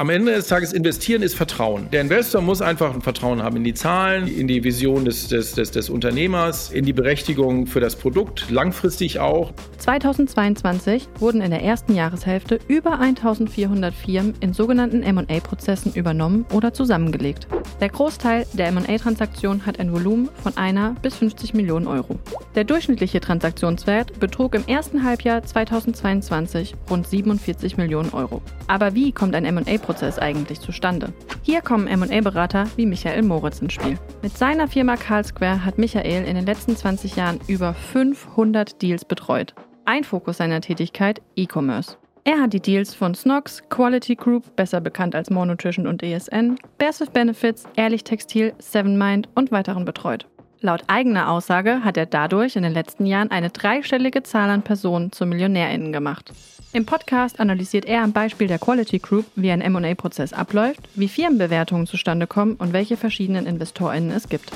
am Ende des Tages investieren ist Vertrauen. Der Investor muss einfach ein Vertrauen haben in die Zahlen, in die Vision des, des, des, des Unternehmers, in die Berechtigung für das Produkt, langfristig auch. 2022 wurden in der ersten Jahreshälfte über 1400 Firmen in sogenannten MA-Prozessen übernommen oder zusammengelegt. Der Großteil der MA-Transaktionen hat ein Volumen von einer bis 50 Millionen Euro. Der durchschnittliche Transaktionswert betrug im ersten Halbjahr 2022 rund 47 Millionen Euro. Aber wie kommt ein MA-Prozess Prozess eigentlich zustande? Hier kommen MA-Berater wie Michael Moritz ins Spiel. Mit seiner Firma Carl Square hat Michael in den letzten 20 Jahren über 500 Deals betreut. Ein Fokus seiner Tätigkeit E-Commerce. Er hat die Deals von Snox, Quality Group, besser bekannt als More Nutrition und ESN, Bears with Benefits, Ehrlich Textil, Seven Mind und weiteren betreut. Laut eigener Aussage hat er dadurch in den letzten Jahren eine dreistellige Zahl an Personen zu MillionärInnen gemacht. Im Podcast analysiert er am Beispiel der Quality Group, wie ein MA-Prozess abläuft, wie Firmenbewertungen zustande kommen und welche verschiedenen InvestorInnen es gibt.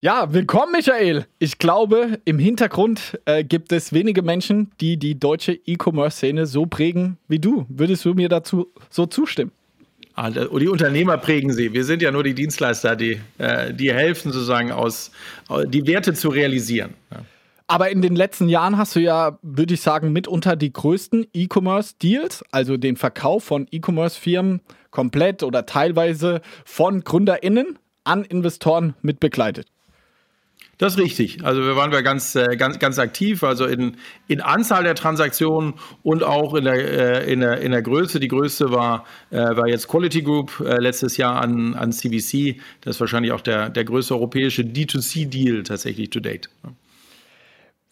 Ja, willkommen, Michael. Ich glaube, im Hintergrund äh, gibt es wenige Menschen, die die deutsche E-Commerce-Szene so prägen wie du. Würdest du mir dazu so zustimmen? Ah, die Unternehmer prägen sie. Wir sind ja nur die Dienstleister, die, äh, die helfen sozusagen aus, die Werte zu realisieren. Aber in den letzten Jahren hast du ja, würde ich sagen, mitunter die größten E-Commerce-Deals, also den Verkauf von E-Commerce-Firmen komplett oder teilweise von GründerInnen an Investoren mit begleitet. Das ist richtig. Also wir waren wir ganz, äh, ganz, ganz aktiv, also in, in Anzahl der Transaktionen und auch in der, äh, in der, in der Größe. Die größte war, äh, war jetzt Quality Group letztes Jahr an, an CBC. Das ist wahrscheinlich auch der, der größte europäische D2C-Deal tatsächlich to date.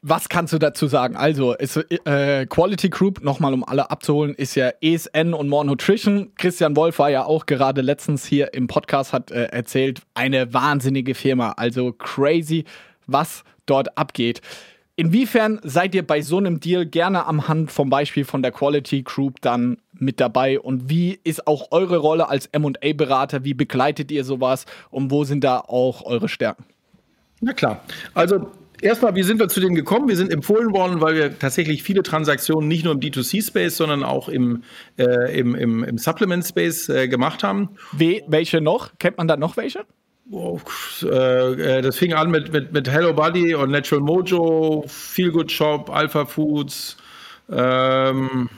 Was kannst du dazu sagen? Also, ist, äh, Quality Group, nochmal um alle abzuholen, ist ja ESN und More Nutrition. Christian Wolf war ja auch gerade letztens hier im Podcast, hat äh, erzählt, eine wahnsinnige Firma. Also crazy, was dort abgeht. Inwiefern seid ihr bei so einem Deal gerne am Hand vom Beispiel von der Quality Group dann mit dabei? Und wie ist auch eure Rolle als MA-Berater? Wie begleitet ihr sowas? Und wo sind da auch eure Stärken? Na klar. Also Erstmal, wie sind wir zu denen gekommen? Wir sind empfohlen worden, weil wir tatsächlich viele Transaktionen nicht nur im D2C-Space, sondern auch im, äh, im, im, im Supplement-Space äh, gemacht haben. We welche noch? Kennt man da noch welche? Oh, äh, das fing an mit, mit, mit Hello Buddy und Natural Mojo, Feel Good Shop, Alpha Foods, ähm,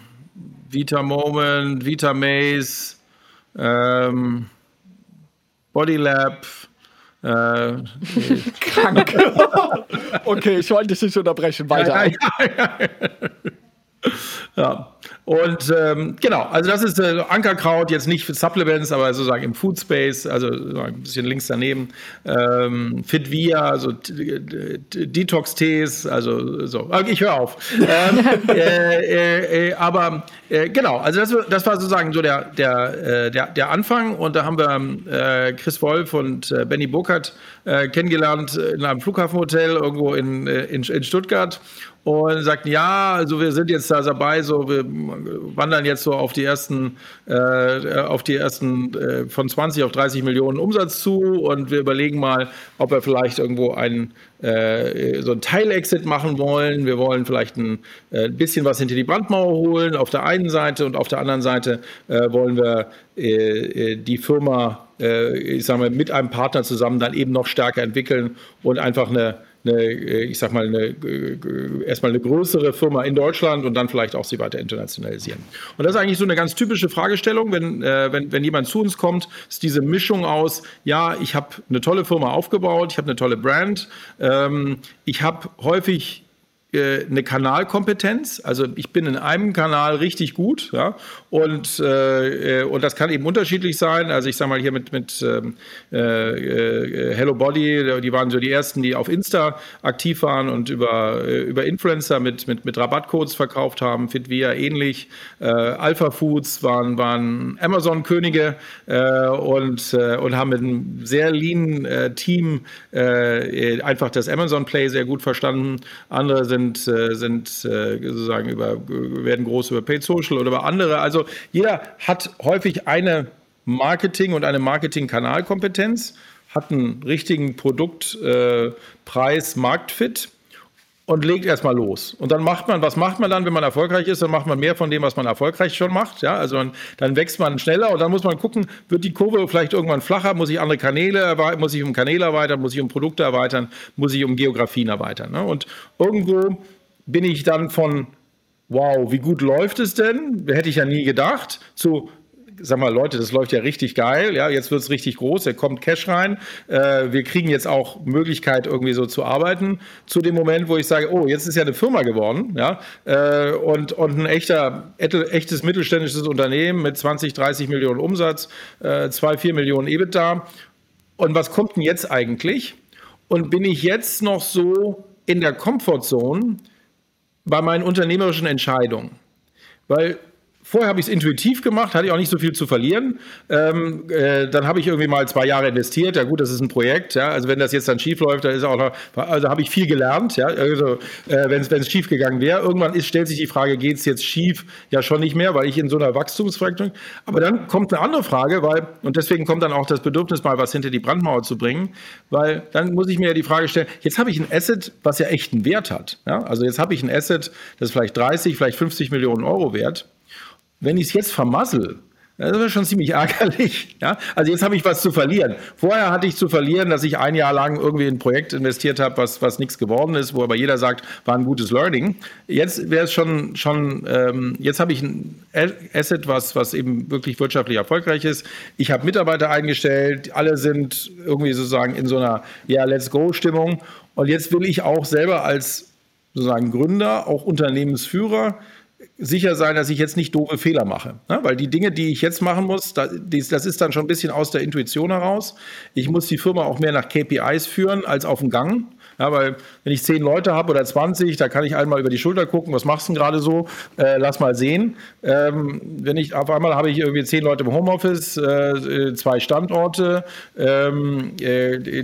Vita Moment, Vita Maze, ähm, Body Lab, äh, Krank. okay, ich wollte dich nicht unterbrechen. Weiter. Ja, ja, ja, ja. Und ähm, genau, also das ist äh, Ankerkraut, jetzt nicht für Supplements, aber sozusagen im Food Space, also ein bisschen links daneben. Ähm, Fitvia, also Detox-Tees, also so. Ich höre auf. ähm, äh, äh, äh, aber äh, genau, also das, das, war sozusagen so der, der, äh, der, der Anfang. Und da haben wir Chris Wolf und Benny Burkhardt kennengelernt in einem Flughafenhotel irgendwo in, in, in Stuttgart und sagten, ja, also wir sind jetzt da dabei, so wir wandern jetzt so auf die ersten, äh, auf die ersten äh, von 20 auf 30 Millionen Umsatz zu und wir überlegen mal, ob wir vielleicht irgendwo einen äh, so ein Teilexit machen wollen. Wir wollen vielleicht ein äh, bisschen was hinter die Brandmauer holen auf der einen Seite und auf der anderen Seite äh, wollen wir äh, die Firma, ich sage mal, mit einem Partner zusammen dann eben noch stärker entwickeln und einfach eine eine, äh, ich sag mal, eine, äh, erstmal eine größere Firma in Deutschland und dann vielleicht auch sie weiter internationalisieren. Und das ist eigentlich so eine ganz typische Fragestellung, wenn, äh, wenn, wenn jemand zu uns kommt, ist diese Mischung aus, ja, ich habe eine tolle Firma aufgebaut, ich habe eine tolle Brand, ähm, ich habe häufig eine Kanalkompetenz. Also ich bin in einem Kanal richtig gut, ja, und, äh, und das kann eben unterschiedlich sein. Also ich sage mal hier mit, mit ähm, äh, äh, Hello Body, die waren so die ersten, die auf Insta aktiv waren und über, äh, über Influencer mit, mit, mit Rabattcodes verkauft haben, Fitvia ähnlich. Äh, Alpha Foods waren, waren Amazon-Könige und, und haben mit einem sehr lean Team einfach das Amazon Play sehr gut verstanden. Andere sind sind, äh, sind äh, sozusagen über, werden groß über Paid Social oder über andere. Also jeder hat häufig eine Marketing- und eine Marketing-Kanalkompetenz, hat einen richtigen Produktpreis-Marktfit. Und legt erstmal los. Und dann macht man, was macht man dann, wenn man erfolgreich ist? Dann macht man mehr von dem, was man erfolgreich schon macht. Ja, also dann, dann wächst man schneller und dann muss man gucken, wird die Kurve vielleicht irgendwann flacher? Muss ich andere Kanäle, muss ich um Kanäle erweitern? Muss ich um Produkte erweitern? Muss ich um Geografien erweitern? Ne? Und irgendwo bin ich dann von wow, wie gut läuft es denn? Hätte ich ja nie gedacht. Zu sag mal, Leute, das läuft ja richtig geil, ja, jetzt wird es richtig groß, da kommt Cash rein, äh, wir kriegen jetzt auch Möglichkeit, irgendwie so zu arbeiten, zu dem Moment, wo ich sage, oh, jetzt ist ja eine Firma geworden, ja, äh, und, und ein echter, echtes mittelständisches Unternehmen mit 20, 30 Millionen Umsatz, äh, 2, 4 Millionen EBITDA. Und was kommt denn jetzt eigentlich? Und bin ich jetzt noch so in der Comfortzone bei meinen unternehmerischen Entscheidungen? Weil Vorher habe ich es intuitiv gemacht, hatte ich auch nicht so viel zu verlieren. Ähm, äh, dann habe ich irgendwie mal zwei Jahre investiert. Ja gut, das ist ein Projekt. Ja? Also wenn das jetzt dann schief läuft, dann ist auch noch, also habe ich viel gelernt. Ja? Also äh, wenn es schief gegangen wäre, irgendwann ist, stellt sich die Frage, geht es jetzt schief? Ja schon nicht mehr, weil ich in so einer Wachstumsfraktion. Aber dann kommt eine andere Frage, weil und deswegen kommt dann auch das Bedürfnis mal was hinter die Brandmauer zu bringen, weil dann muss ich mir ja die Frage stellen: Jetzt habe ich ein Asset, was ja echt einen Wert hat. Ja? Also jetzt habe ich ein Asset, das ist vielleicht 30, vielleicht 50 Millionen Euro wert wenn ich es jetzt vermassel, das wäre schon ziemlich ärgerlich. Ja? Also jetzt habe ich was zu verlieren. Vorher hatte ich zu verlieren, dass ich ein Jahr lang irgendwie in ein Projekt investiert habe, was, was nichts geworden ist, wo aber jeder sagt, war ein gutes Learning. Jetzt wäre es schon, schon ähm, jetzt habe ich ein Asset, was, was eben wirklich wirtschaftlich erfolgreich ist. Ich habe Mitarbeiter eingestellt, alle sind irgendwie sozusagen in so einer Ja, let's go-Stimmung. Und jetzt will ich auch selber als sozusagen Gründer, auch Unternehmensführer, sicher sein, dass ich jetzt nicht doofe Fehler mache. Ne? Weil die Dinge, die ich jetzt machen muss, das, das ist dann schon ein bisschen aus der Intuition heraus. Ich muss die Firma auch mehr nach KPIs führen als auf dem Gang. Ja, weil wenn ich zehn Leute habe oder 20, da kann ich einmal über die Schulter gucken, was machst du denn gerade so? Äh, lass mal sehen. Ähm, wenn ich auf einmal habe ich irgendwie zehn Leute im Homeoffice, äh, zwei Standorte, ähm, äh, die,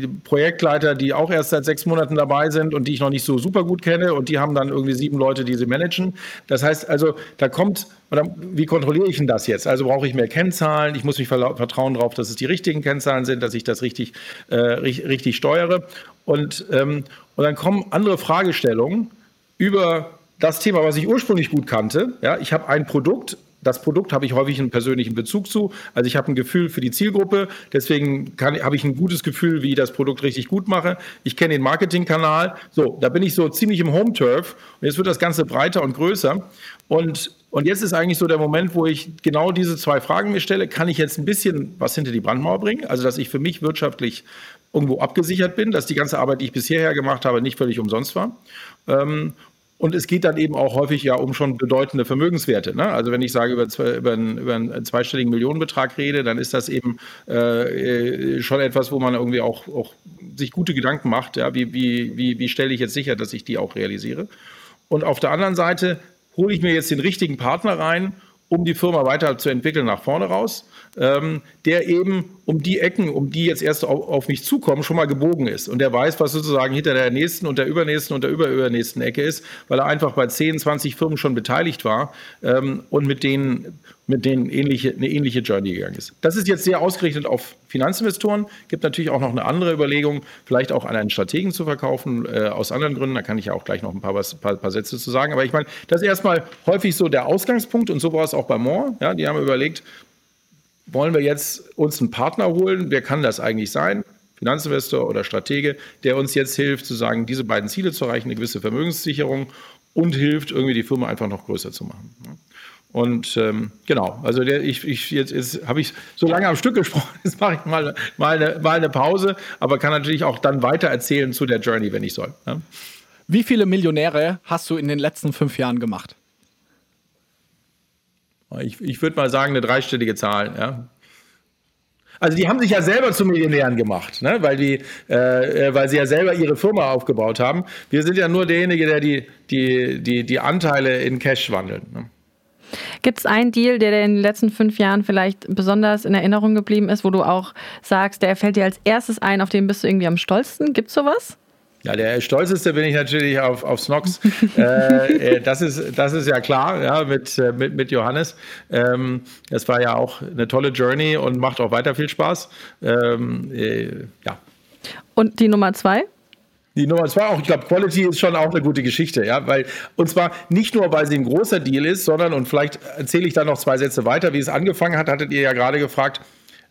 die Projektleiter, die auch erst seit sechs Monaten dabei sind und die ich noch nicht so super gut kenne und die haben dann irgendwie sieben Leute, die sie managen. Das heißt also, da kommt oder wie kontrolliere ich denn das jetzt? Also brauche ich mehr Kennzahlen, ich muss mich vertrauen darauf, dass es die richtigen Kennzahlen sind, dass ich das richtig, äh, richtig steuere. Und, ähm, und dann kommen andere Fragestellungen über das Thema, was ich ursprünglich gut kannte. Ja, ich habe ein Produkt, das Produkt habe ich häufig einen persönlichen Bezug zu. Also ich habe ein Gefühl für die Zielgruppe, deswegen habe ich ein gutes Gefühl, wie ich das Produkt richtig gut mache. Ich kenne den Marketingkanal. So, da bin ich so ziemlich im Home-Turf und jetzt wird das Ganze breiter und größer. Und, und jetzt ist eigentlich so der Moment, wo ich genau diese zwei Fragen mir stelle. Kann ich jetzt ein bisschen was hinter die Brandmauer bringen? Also, dass ich für mich wirtschaftlich irgendwo abgesichert bin, dass die ganze Arbeit, die ich bisher gemacht habe, nicht völlig umsonst war. Ähm, und es geht dann eben auch häufig ja um schon bedeutende Vermögenswerte. Ne? Also wenn ich sage, über, zwei, über, einen, über, einen, zweistelligen Millionenbetrag rede, dann ist das eben äh, schon etwas, wo man irgendwie auch, auch sich gute Gedanken macht. Ja? Wie, wie, wie, wie stelle ich jetzt sicher, dass ich die auch realisiere? Und auf der anderen Seite hole ich mir jetzt den richtigen Partner rein, um die Firma weiterzuentwickeln nach vorne raus, ähm, der eben um die Ecken, um die jetzt erst auf, auf, mich zukommen, schon mal gebogen ist. Und der weiß, was sozusagen hinter der nächsten und der übernächsten und der überübernächsten Ecke ist, weil er einfach bei 10, 20 Firmen schon beteiligt war ähm, und mit denen, mit denen ähnliche, eine ähnliche Journey gegangen ist. Das ist jetzt sehr ausgerichtet auf Finanzinvestoren. Gibt natürlich auch noch eine andere Überlegung, vielleicht auch an einen Strategen zu verkaufen, äh, aus anderen Gründen. Da kann ich ja auch gleich noch ein paar, was, paar, paar Sätze zu sagen. Aber ich meine, das ist erstmal häufig so der Ausgangspunkt und so war es auch bei Moore. Ja, die haben überlegt, wollen wir jetzt uns einen Partner holen? Wer kann das eigentlich sein? Finanzinvestor oder Stratege, der uns jetzt hilft, zu sagen, diese beiden Ziele zu erreichen, eine gewisse Vermögenssicherung und hilft, irgendwie die Firma einfach noch größer zu machen. Und ähm, genau, also der, ich, ich, jetzt, jetzt habe ich so lange am Stück gesprochen, jetzt mache ich mal, mal, eine, mal eine Pause, aber kann natürlich auch dann weiter erzählen zu der Journey, wenn ich soll. Ja? Wie viele Millionäre hast du in den letzten fünf Jahren gemacht? Ich, ich würde mal sagen, eine dreistellige Zahl, ja. Also die haben sich ja selber zu Millionären gemacht, ne? weil, die, äh, äh, weil sie ja selber ihre Firma aufgebaut haben. Wir sind ja nur derjenige, der die, die, die, die Anteile in Cash wandelt. Ne? Gibt es einen Deal, der dir in den letzten fünf Jahren vielleicht besonders in Erinnerung geblieben ist, wo du auch sagst, der fällt dir als erstes ein, auf den bist du irgendwie am stolzesten? Gibt es sowas? Ja, der stolzeste bin ich natürlich auf, auf Snox. äh, äh, das, ist, das ist ja klar, ja, mit, äh, mit, mit Johannes. Ähm, das war ja auch eine tolle Journey und macht auch weiter viel Spaß. Ähm, äh, ja. Und die Nummer zwei? Die Nummer zwei auch, ich glaube, Quality ist schon auch eine gute Geschichte, ja, weil, und zwar nicht nur, weil sie ein großer Deal ist, sondern, und vielleicht erzähle ich da noch zwei Sätze weiter, wie es angefangen hat, hattet ihr ja gerade gefragt,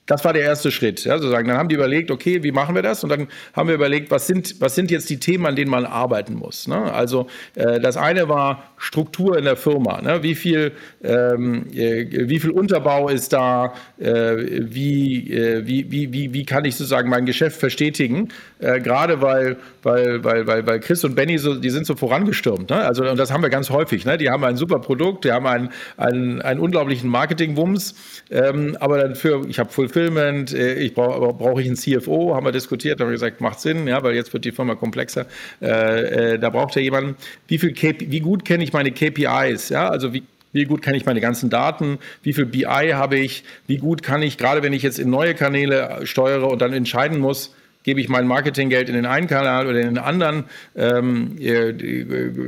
das war der erste Schritt, ja, sozusagen. Dann haben die überlegt, okay, wie machen wir das? Und dann haben wir überlegt, was sind, was sind jetzt die Themen, an denen man arbeiten muss. Ne? Also äh, das eine war Struktur in der Firma. Ne? Wie viel, ähm, äh, wie viel Unterbau ist da? Äh, wie, äh, wie, wie, wie, wie kann ich sozusagen mein Geschäft verstetigen? Äh, gerade weil, weil, weil, weil, weil Chris und Benny so, die sind so vorangestürmt. Ne? Also und das haben wir ganz häufig. Ne? Die haben ein super Produkt, die haben einen, einen, einen unglaublichen Marketing-Wumms, ähm, aber dann für, ich habe Full Fulfillment, äh, ich brauche brauche ich einen CFO, haben wir diskutiert, haben wir gesagt, macht Sinn, ja, weil jetzt wird die Firma komplexer. Äh, äh, da braucht ja jemanden, wie viel KP, wie gut kenne ich meine KPIs, ja, also wie wie gut kenne ich meine ganzen Daten? Wie viel BI habe ich? Wie gut kann ich, gerade wenn ich jetzt in neue Kanäle steuere und dann entscheiden muss, gebe ich mein Marketinggeld in den einen Kanal oder in den anderen? Ähm, äh,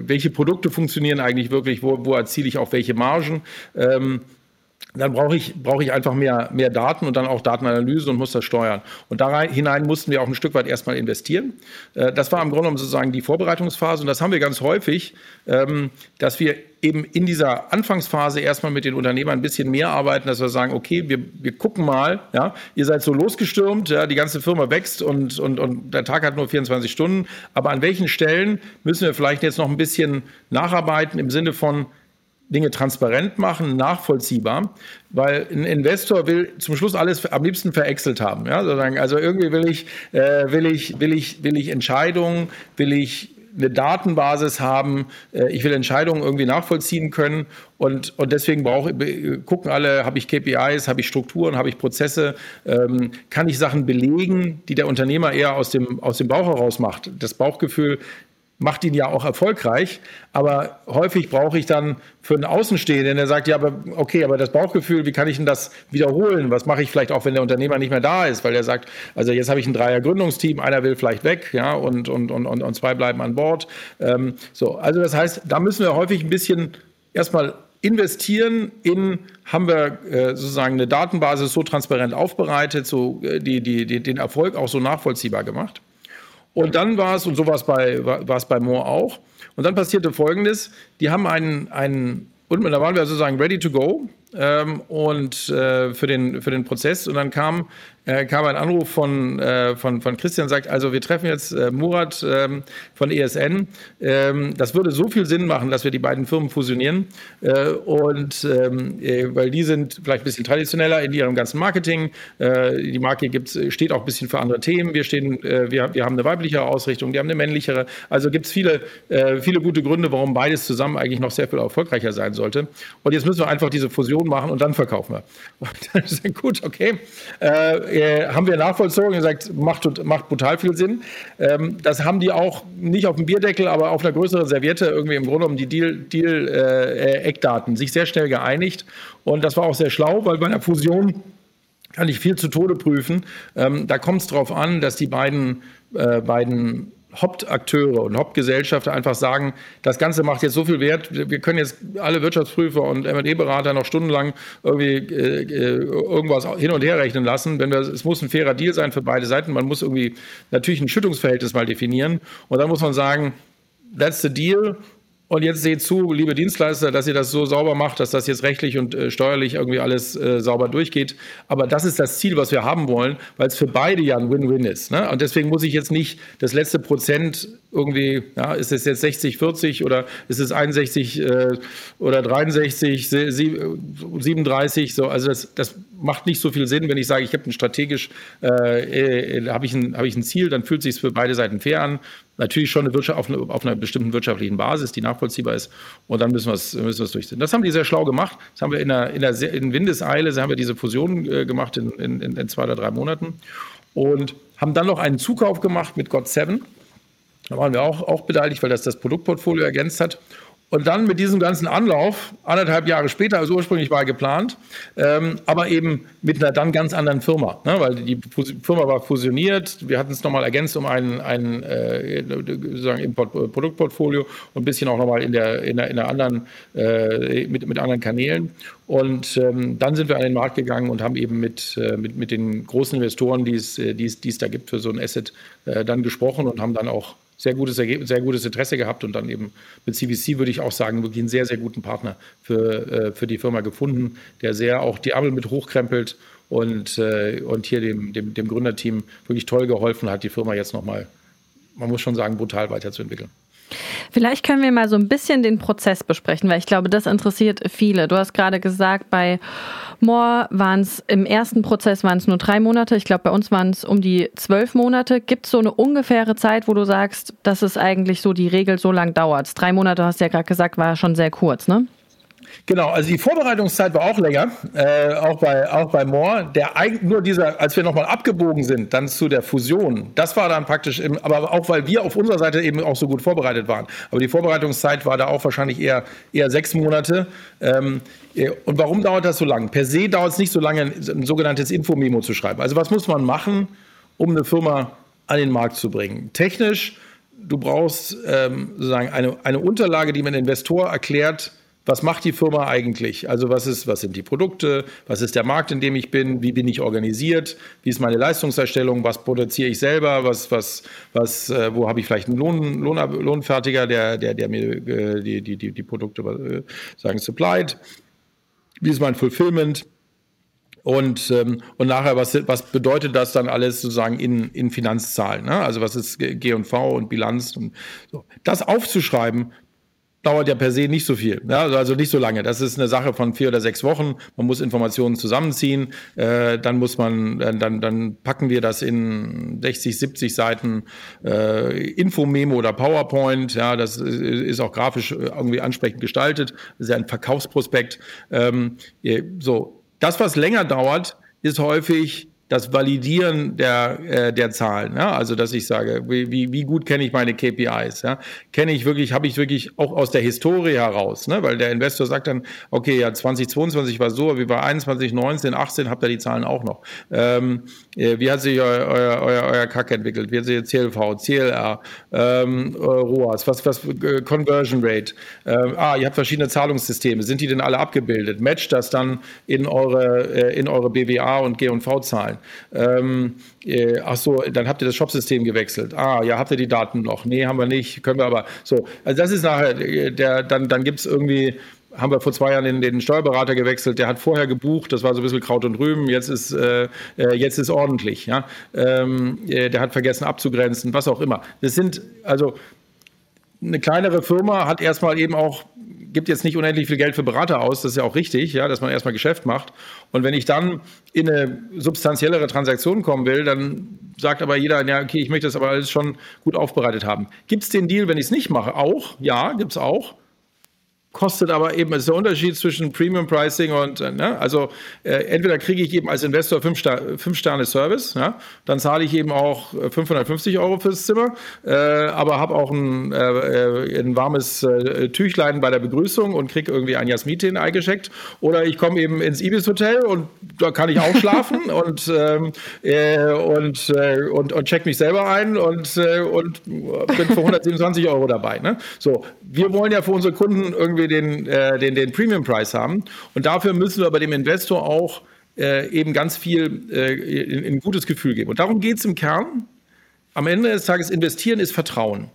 welche Produkte funktionieren eigentlich wirklich? Wo, wo erziele ich auch welche Margen? Ähm, dann brauche ich, brauche ich einfach mehr, mehr Daten und dann auch Datenanalyse und muss das steuern. Und da hinein mussten wir auch ein Stück weit erstmal investieren. Äh, das war im Grunde genommen sozusagen die Vorbereitungsphase und das haben wir ganz häufig, ähm, dass wir eben in dieser Anfangsphase erstmal mit den Unternehmern ein bisschen mehr arbeiten, dass wir sagen, okay, wir, wir gucken mal, ja, ihr seid so losgestürmt, ja, die ganze Firma wächst und, und, und der Tag hat nur 24 Stunden, aber an welchen Stellen müssen wir vielleicht jetzt noch ein bisschen nacharbeiten im Sinne von, Dinge transparent machen, nachvollziehbar, weil ein Investor will zum Schluss alles am liebsten verexelt haben. Ja? Also irgendwie will ich, äh, will ich, will ich, will ich Entscheidungen, will ich eine Datenbasis haben, äh, ich will Entscheidungen irgendwie nachvollziehen können und, und deswegen brauche gucken alle, habe ich KPIs, habe ich Strukturen, habe ich Prozesse, ähm, kann ich Sachen belegen, die der Unternehmer eher aus dem, aus dem Bauch heraus macht. Das Bauchgefühl macht ihn ja auch erfolgreich. Aber häufig brauche ich dann für einen Außenstehenden, der sagt, ja, aber okay, aber das Bauchgefühl, wie kann ich denn das wiederholen? Was mache ich vielleicht auch, wenn der Unternehmer nicht mehr da ist? Weil er sagt, also jetzt habe ich ein Dreier-Gründungsteam, einer will vielleicht weg, ja, und, und, und, und, zwei bleiben an Bord. Ähm, so, also das heißt, da müssen wir häufig ein bisschen erstmal investieren in, haben wir äh, sozusagen eine Datenbasis so transparent aufbereitet, so äh, die, die, die, den Erfolg auch so nachvollziehbar gemacht. Und dann war es, und so war es bei, war es bei Moore auch, und dann passierte Folgendes, die haben einen, einen und da waren wir sozusagen ready to go ähm, und äh, für, den, für den Prozess. Und dann kam äh, kam ein Anruf von, äh, von, von Christian, sagt, also wir treffen jetzt äh, Murat ähm, von ESN. Ähm, das würde so viel Sinn machen, dass wir die beiden Firmen fusionieren. Äh, und ähm, äh, weil die sind vielleicht ein bisschen traditioneller in ihrem ganzen Marketing. Die Marke gibt's, steht auch ein bisschen für andere Themen. Wir, stehen, wir, wir haben eine weiblichere Ausrichtung, die haben eine männlichere. Also gibt es viele, viele gute Gründe, warum beides zusammen eigentlich noch sehr viel erfolgreicher sein sollte. Und jetzt müssen wir einfach diese Fusion machen und dann verkaufen wir. Und dann ist gut, okay äh, haben wir nachvollzogen gesagt, macht, macht brutal viel Sinn. Ähm, das haben die auch nicht auf dem Bierdeckel, aber auf einer größeren Serviette irgendwie im Grunde um die Deal-Eckdaten Deal, äh, sich sehr schnell geeinigt. Und das war auch sehr schlau, weil bei einer Fusion kann ich viel zu Tode prüfen. Ähm, da kommt es darauf an, dass die beiden, äh, beiden Hauptakteure und Hauptgesellschafter einfach sagen, das Ganze macht jetzt so viel Wert, wir können jetzt alle Wirtschaftsprüfer und M&E-Berater noch stundenlang irgendwie äh, äh, irgendwas hin und her rechnen lassen. Wenn wir, es muss ein fairer Deal sein für beide Seiten. Man muss irgendwie natürlich ein Schüttungsverhältnis mal definieren. Und dann muss man sagen, that's the deal. Und jetzt seht zu, liebe Dienstleister, dass ihr das so sauber macht, dass das jetzt rechtlich und äh, steuerlich irgendwie alles äh, sauber durchgeht. Aber das ist das Ziel, was wir haben wollen, weil es für beide ja ein Win-Win ist. Ne? Und deswegen muss ich jetzt nicht das letzte Prozent irgendwie, ja, ist es jetzt 60, 40 oder ist es 61 äh, oder 63, 37? So, also das, das macht nicht so viel Sinn, wenn ich sage, ich habe ein strategisch, äh, äh, habe ich, hab ich ein Ziel, dann fühlt es sich für beide Seiten fair an. Natürlich schon eine Wirtschaft, auf, auf, einer bestimmten wirtschaftlichen Basis, die nachvollziehbar ist. Und dann müssen wir es müssen durchziehen. Das haben die sehr schlau gemacht. Das haben wir in, der, in, der, in Windeseile, haben wir diese Fusion äh, gemacht in, in, in, zwei oder drei Monaten. Und haben dann noch einen Zukauf gemacht mit God 7. Da waren wir auch, auch beteiligt, weil das das Produktportfolio ergänzt hat. Und dann mit diesem ganzen Anlauf, anderthalb Jahre später, also ursprünglich war geplant, ähm, aber eben mit einer dann ganz anderen Firma, ne? weil die Firma war fusioniert. Wir hatten es nochmal ergänzt um ein, ein äh, sozusagen Import Produktportfolio und ein bisschen auch nochmal in der, in der, in der anderen, äh, mit, mit anderen Kanälen. Und ähm, dann sind wir an den Markt gegangen und haben eben mit, äh, mit, mit den großen Investoren, die es, äh, die, es, die es da gibt für so ein Asset, äh, dann gesprochen und haben dann auch sehr gutes sehr gutes Interesse gehabt und dann eben mit CVC würde ich auch sagen, wirklich einen sehr, sehr guten Partner für, äh, für die Firma gefunden, der sehr auch die Ärmel mit hochkrempelt und, äh, und hier dem, dem, dem Gründerteam wirklich toll geholfen hat, die Firma jetzt nochmal, man muss schon sagen, brutal weiterzuentwickeln. Vielleicht können wir mal so ein bisschen den Prozess besprechen, weil ich glaube, das interessiert viele. Du hast gerade gesagt, bei Moore waren es im ersten Prozess waren es nur drei Monate. Ich glaube, bei uns waren es um die zwölf Monate. Gibt es so eine ungefähre Zeit, wo du sagst, dass es eigentlich so die Regel so lang dauert? Drei Monate hast du ja gerade gesagt, war schon sehr kurz, ne? Genau, also die Vorbereitungszeit war auch länger, äh, auch bei auch bei Moore. Der eigentlich nur dieser, als wir nochmal abgebogen sind, dann zu der Fusion, das war dann praktisch, im, aber auch weil wir auf unserer Seite eben auch so gut vorbereitet waren. Aber die Vorbereitungszeit war da auch wahrscheinlich eher eher sechs Monate. Ähm, äh, und warum dauert das so lange? Per se dauert es nicht so lange, ein sogenanntes Infomemo zu schreiben. Also was muss man machen, um eine Firma an den Markt zu bringen? Technisch, du brauchst ähm, sozusagen eine, eine Unterlage, die man Investor erklärt, was macht die Firma eigentlich? Also was ist, was sind die Produkte? Was ist der Markt, in dem ich bin? Wie bin ich organisiert? Wie ist meine Leistungserstellung? Was produziere ich selber? Was, was, was, äh, wo habe ich vielleicht einen Lohn, Lohn, Lohnfertiger, der, der, der mir äh, die, die, die, die Produkte äh, sagen supplied? Wie ist mein Fulfillment? Und, ähm, und nachher, was, was bedeutet das dann alles sozusagen in, in Finanzzahlen? Ne? Also was ist G&V und Bilanz? Und so. Das aufzuschreiben, dauert ja per se nicht so viel, ja, also nicht so lange. Das ist eine Sache von vier oder sechs Wochen. Man muss Informationen zusammenziehen, äh, dann muss man, äh, dann, dann packen wir das in 60, 70 Seiten äh, Infomemo oder PowerPoint. Ja, das ist auch grafisch irgendwie ansprechend gestaltet. Das ist ja ein Verkaufsprospekt. Ähm, so, das, was länger dauert, ist häufig das Validieren der, äh, der Zahlen. Ja? Also, dass ich sage, wie, wie, gut kenne ich meine KPIs? Ja? Kenne ich wirklich, habe ich wirklich auch aus der Historie heraus, ne? weil der Investor sagt dann, okay, ja, 2022 war so, wie bei 21, 19, 18 habt ihr die Zahlen auch noch. Ähm, äh, wie hat sich euer, euer, euer, euer Kack entwickelt? Wie hat sich CLV, CLR, ähm, ROAS, was, was, äh, Conversion Rate? Ähm, ah, ihr habt verschiedene Zahlungssysteme. Sind die denn alle abgebildet? Matcht das dann in eure, äh, in eure BWA und G&V-Zahlen? Sein. Ähm, äh, ach so, dann habt ihr das Shopsystem gewechselt. Ah, ja, habt ihr die Daten noch? Nee, haben wir nicht, können wir aber. So, also das ist nachher, äh, der, dann, dann gibt es irgendwie haben wir vor zwei Jahren den, den, Steuerberater gewechselt, der hat vorher gebucht, das war so ein bisschen Kraut und Rüben, jetzt ist, äh, äh jetzt ist ordentlich. Ja? Ähm, äh, der hat vergessen abzugrenzen, was auch immer. Das sind, also eine kleinere Firma hat erstmal eben auch gibt jetzt nicht unendlich viel Geld für Berater aus, das ist ja auch richtig, ja, dass man erstmal Geschäft macht. Und wenn ich dann in eine substanziellere Transaktion kommen will, dann sagt aber jeder, ja, okay, ich möchte das aber alles schon gut aufbereitet haben. Gibt es den Deal, wenn ich es nicht mache? Auch, ja, gibt es auch kostet aber eben, es ist der Unterschied zwischen Premium Pricing und, äh, ne, also äh, entweder kriege ich eben als Investor 5 Star, fünf Sterne Service, ja, dann zahle ich eben auch 550 äh, Euro fürs Zimmer, äh, aber habe auch ein, äh, äh, ein warmes Tüchlein bei der Begrüßung und kriege irgendwie ein Jasmin eingeschickt. Oder ich komme eben ins Ibis Hotel und da kann ich auch schlafen und, ähm, äh, und, und, und check mich selber ein und, und bin für 127 Euro dabei. Ne? So, wir wollen ja für unsere Kunden irgendwie wir den, äh, den, den Premium-Preis haben. Und dafür müssen wir aber dem Investor auch äh, eben ganz viel äh, in, in, ein gutes Gefühl geben. Und darum geht es im Kern. Am Ende des Tages investieren ist Vertrauen.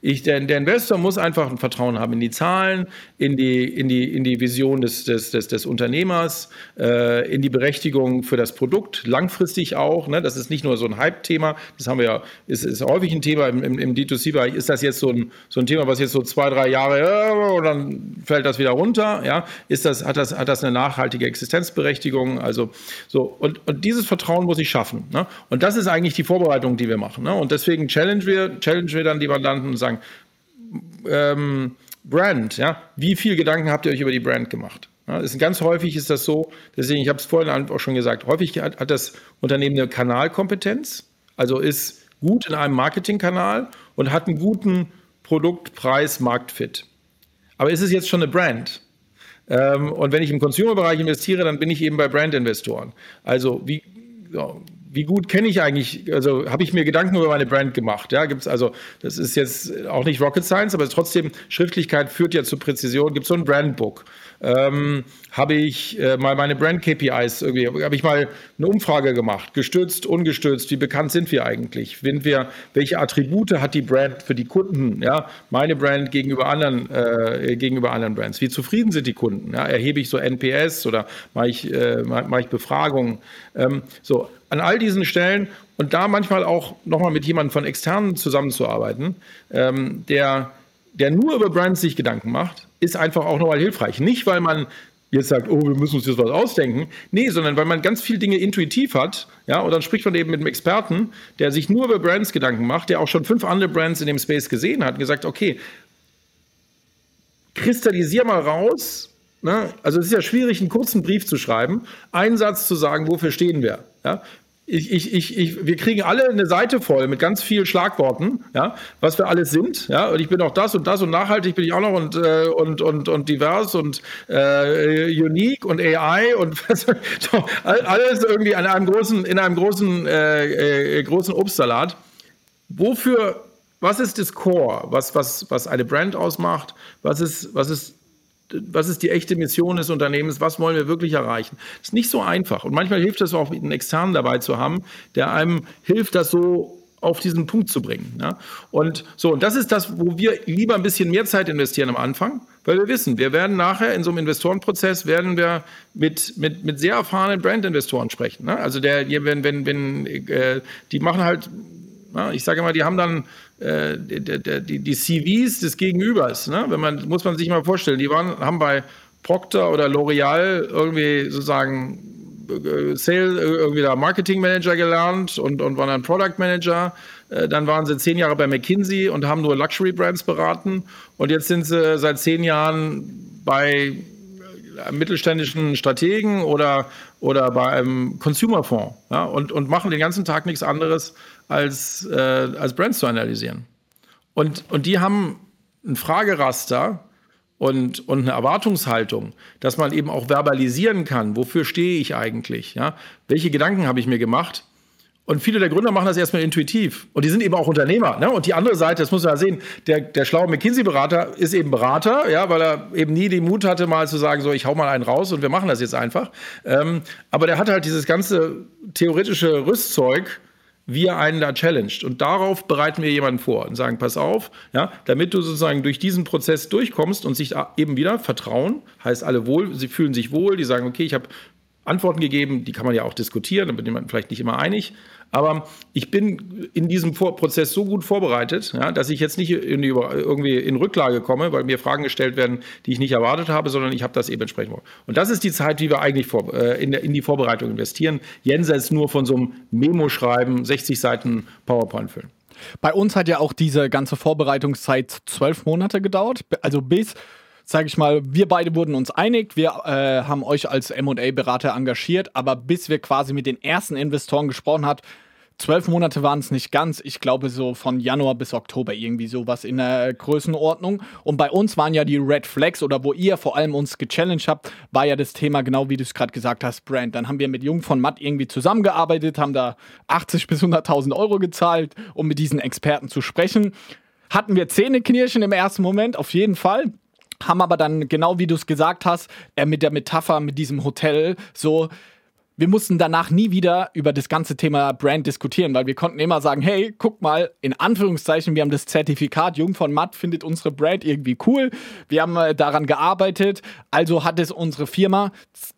Ich, der, der, Investor muss einfach ein Vertrauen haben in die Zahlen, in die, in die, in die Vision des, des, des, des Unternehmers, äh, in die Berechtigung für das Produkt, langfristig auch. Ne? Das ist nicht nur so ein Hype-Thema, das haben wir ja, ist, ist häufig ein Thema im, im, im D2C-Bereich. Ist das jetzt so ein, so ein Thema, was jetzt so zwei, drei Jahre äh, und dann fällt das wieder runter? Ja? Ist das, hat, das, hat das eine nachhaltige Existenzberechtigung? Also so, und, und dieses Vertrauen muss ich schaffen. Ne? Und das ist eigentlich die Vorbereitung, die wir machen. Ne? Und deswegen challenge wir, challenge wir dann die Mandanten und sagen, ähm, Brand, ja, wie viel Gedanken habt ihr euch über die Brand gemacht? Ja, ist, ganz häufig ist das so, deswegen, ich habe es vorhin auch schon gesagt, häufig hat, hat das Unternehmen eine Kanalkompetenz, also ist gut in einem Marketingkanal und hat einen guten Produkt, Preis, Marktfit. Aber ist es jetzt schon eine Brand? Ähm, und wenn ich im Consumer-Bereich investiere, dann bin ich eben bei Brand-Investoren. Also wie, wie gut kenne ich eigentlich, also habe ich mir Gedanken über meine Brand gemacht. Ja, gibt es also, das ist jetzt auch nicht Rocket Science, aber trotzdem, Schriftlichkeit führt ja zu Präzision. Gibt es so ein Brandbook? Ähm, habe ich äh, mal meine Brand-KPIs irgendwie, habe ich mal eine Umfrage gemacht, gestützt, ungestützt, wie bekannt sind wir eigentlich? Sind wir, welche Attribute hat die Brand für die Kunden? Ja, meine Brand gegenüber anderen, äh, gegenüber anderen Brands. Wie zufrieden sind die Kunden? Ja, erhebe ich so NPS oder mache ich, äh, mache ich Befragungen? Ähm, so, an all diesen Stellen und da manchmal auch nochmal mit jemandem von externen zusammenzuarbeiten, ähm, der, der nur über Brands sich Gedanken macht, ist einfach auch nochmal hilfreich. Nicht, weil man jetzt sagt, oh, wir müssen uns jetzt was ausdenken. Nee, sondern weil man ganz viele Dinge intuitiv hat, ja, und dann spricht man eben mit einem Experten, der sich nur über Brands Gedanken macht, der auch schon fünf andere Brands in dem Space gesehen hat und gesagt, okay, kristallisier mal raus, ne? also es ist ja schwierig, einen kurzen Brief zu schreiben, einen Satz zu sagen, wofür stehen wir. Ja? Ich, ich, ich, ich, wir kriegen alle eine Seite voll mit ganz vielen Schlagworten, ja, was wir alles sind, ja, und ich bin auch das und das und nachhaltig bin ich auch noch und, äh, und, und, und divers und äh, unique und AI und alles irgendwie in einem großen, in einem großen, äh, äh, großen Obstsalat. Wofür, was ist das Core, was, was, was eine Brand ausmacht, was ist, was ist was ist die echte Mission des Unternehmens, was wollen wir wirklich erreichen. Das ist nicht so einfach. Und manchmal hilft es auch, einen Externen dabei zu haben, der einem hilft, das so auf diesen Punkt zu bringen. Ja? Und so, und das ist das, wo wir lieber ein bisschen mehr Zeit investieren am Anfang, weil wir wissen, wir werden nachher in so einem Investorenprozess werden wir mit, mit, mit sehr erfahrenen Brand-Investoren sprechen. Ne? Also der, wenn, wenn, wenn, äh, die machen halt, na, ich sage mal, die haben dann äh, die, die, CVs des Gegenübers. Ne? Wenn man, muss man sich mal vorstellen, die waren, haben bei Procter oder L'Oreal irgendwie sozusagen äh, äh, irgendwie da Marketing Manager gelernt und, und waren dann Product Manager. Dann waren sie zehn Jahre bei McKinsey und haben nur Luxury Brands beraten. Und jetzt sind sie seit zehn Jahren bei mittelständischen Strategen oder, oder bei einem Consumerfonds ja, und, und machen den ganzen Tag nichts anderes, als, äh, als Brands zu analysieren. Und, und die haben ein Frageraster und, und eine Erwartungshaltung, dass man eben auch verbalisieren kann, wofür stehe ich eigentlich, ja? welche Gedanken habe ich mir gemacht. Und viele der Gründer machen das erstmal intuitiv. Und die sind eben auch Unternehmer. Ne? Und die andere Seite, das muss man ja sehen, der, der schlaue McKinsey-Berater ist eben Berater, ja, weil er eben nie den Mut hatte, mal zu sagen, so, ich hau mal einen raus und wir machen das jetzt einfach. Ähm, aber der hat halt dieses ganze theoretische Rüstzeug, wie er einen da challenged. Und darauf bereiten wir jemanden vor und sagen, pass auf, ja, damit du sozusagen durch diesen Prozess durchkommst und sich eben wieder vertrauen, heißt alle wohl, sie fühlen sich wohl, die sagen, okay, ich habe Antworten gegeben, die kann man ja auch diskutieren, da bin man vielleicht nicht immer einig. Aber ich bin in diesem Prozess so gut vorbereitet, ja, dass ich jetzt nicht in irgendwie in Rücklage komme, weil mir Fragen gestellt werden, die ich nicht erwartet habe, sondern ich habe das eben entsprechend. Und das ist die Zeit, die wir eigentlich vor, äh, in, der, in, die Vorbereitung investieren. Jenseits nur von so einem Memo schreiben, 60 Seiten PowerPoint füllen. Bei uns hat ja auch diese ganze Vorbereitungszeit zwölf Monate gedauert, also bis sage ich mal, wir beide wurden uns einig, wir äh, haben euch als MA-Berater engagiert, aber bis wir quasi mit den ersten Investoren gesprochen haben, Zwölf Monate waren es nicht ganz. Ich glaube, so von Januar bis Oktober irgendwie sowas in der Größenordnung. Und bei uns waren ja die Red Flags oder wo ihr vor allem uns gechallenged habt, war ja das Thema, genau wie du es gerade gesagt hast, Brand. Dann haben wir mit Jung von Matt irgendwie zusammengearbeitet, haben da 80 bis 100.000 Euro gezahlt, um mit diesen Experten zu sprechen. Hatten wir Zähneknirschen im ersten Moment, auf jeden Fall haben aber dann, genau wie du es gesagt hast, äh, mit der Metapher mit diesem Hotel so wir mussten danach nie wieder über das ganze Thema Brand diskutieren, weil wir konnten immer sagen, hey, guck mal, in Anführungszeichen, wir haben das Zertifikat, Jung von Matt findet unsere Brand irgendwie cool, wir haben äh, daran gearbeitet, also hat es unsere Firma,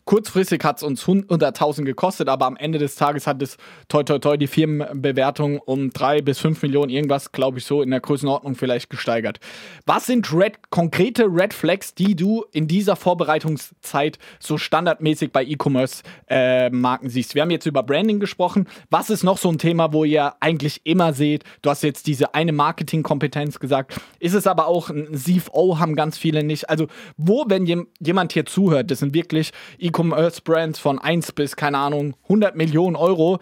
kurzfristig hat es uns 100.000 gekostet, aber am Ende des Tages hat es toi toi toi die Firmenbewertung um drei bis fünf Millionen irgendwas, glaube ich, so in der Größenordnung vielleicht gesteigert. Was sind red, konkrete Red Flags, die du in dieser Vorbereitungszeit so standardmäßig bei E-Commerce äh, Marken siehst. Wir haben jetzt über Branding gesprochen. Was ist noch so ein Thema, wo ihr eigentlich immer seht, du hast jetzt diese eine Marketingkompetenz gesagt, ist es aber auch ein CFO haben ganz viele nicht. Also wo, wenn jemand hier zuhört, das sind wirklich E-Commerce-Brands von 1 bis, keine Ahnung, 100 Millionen Euro,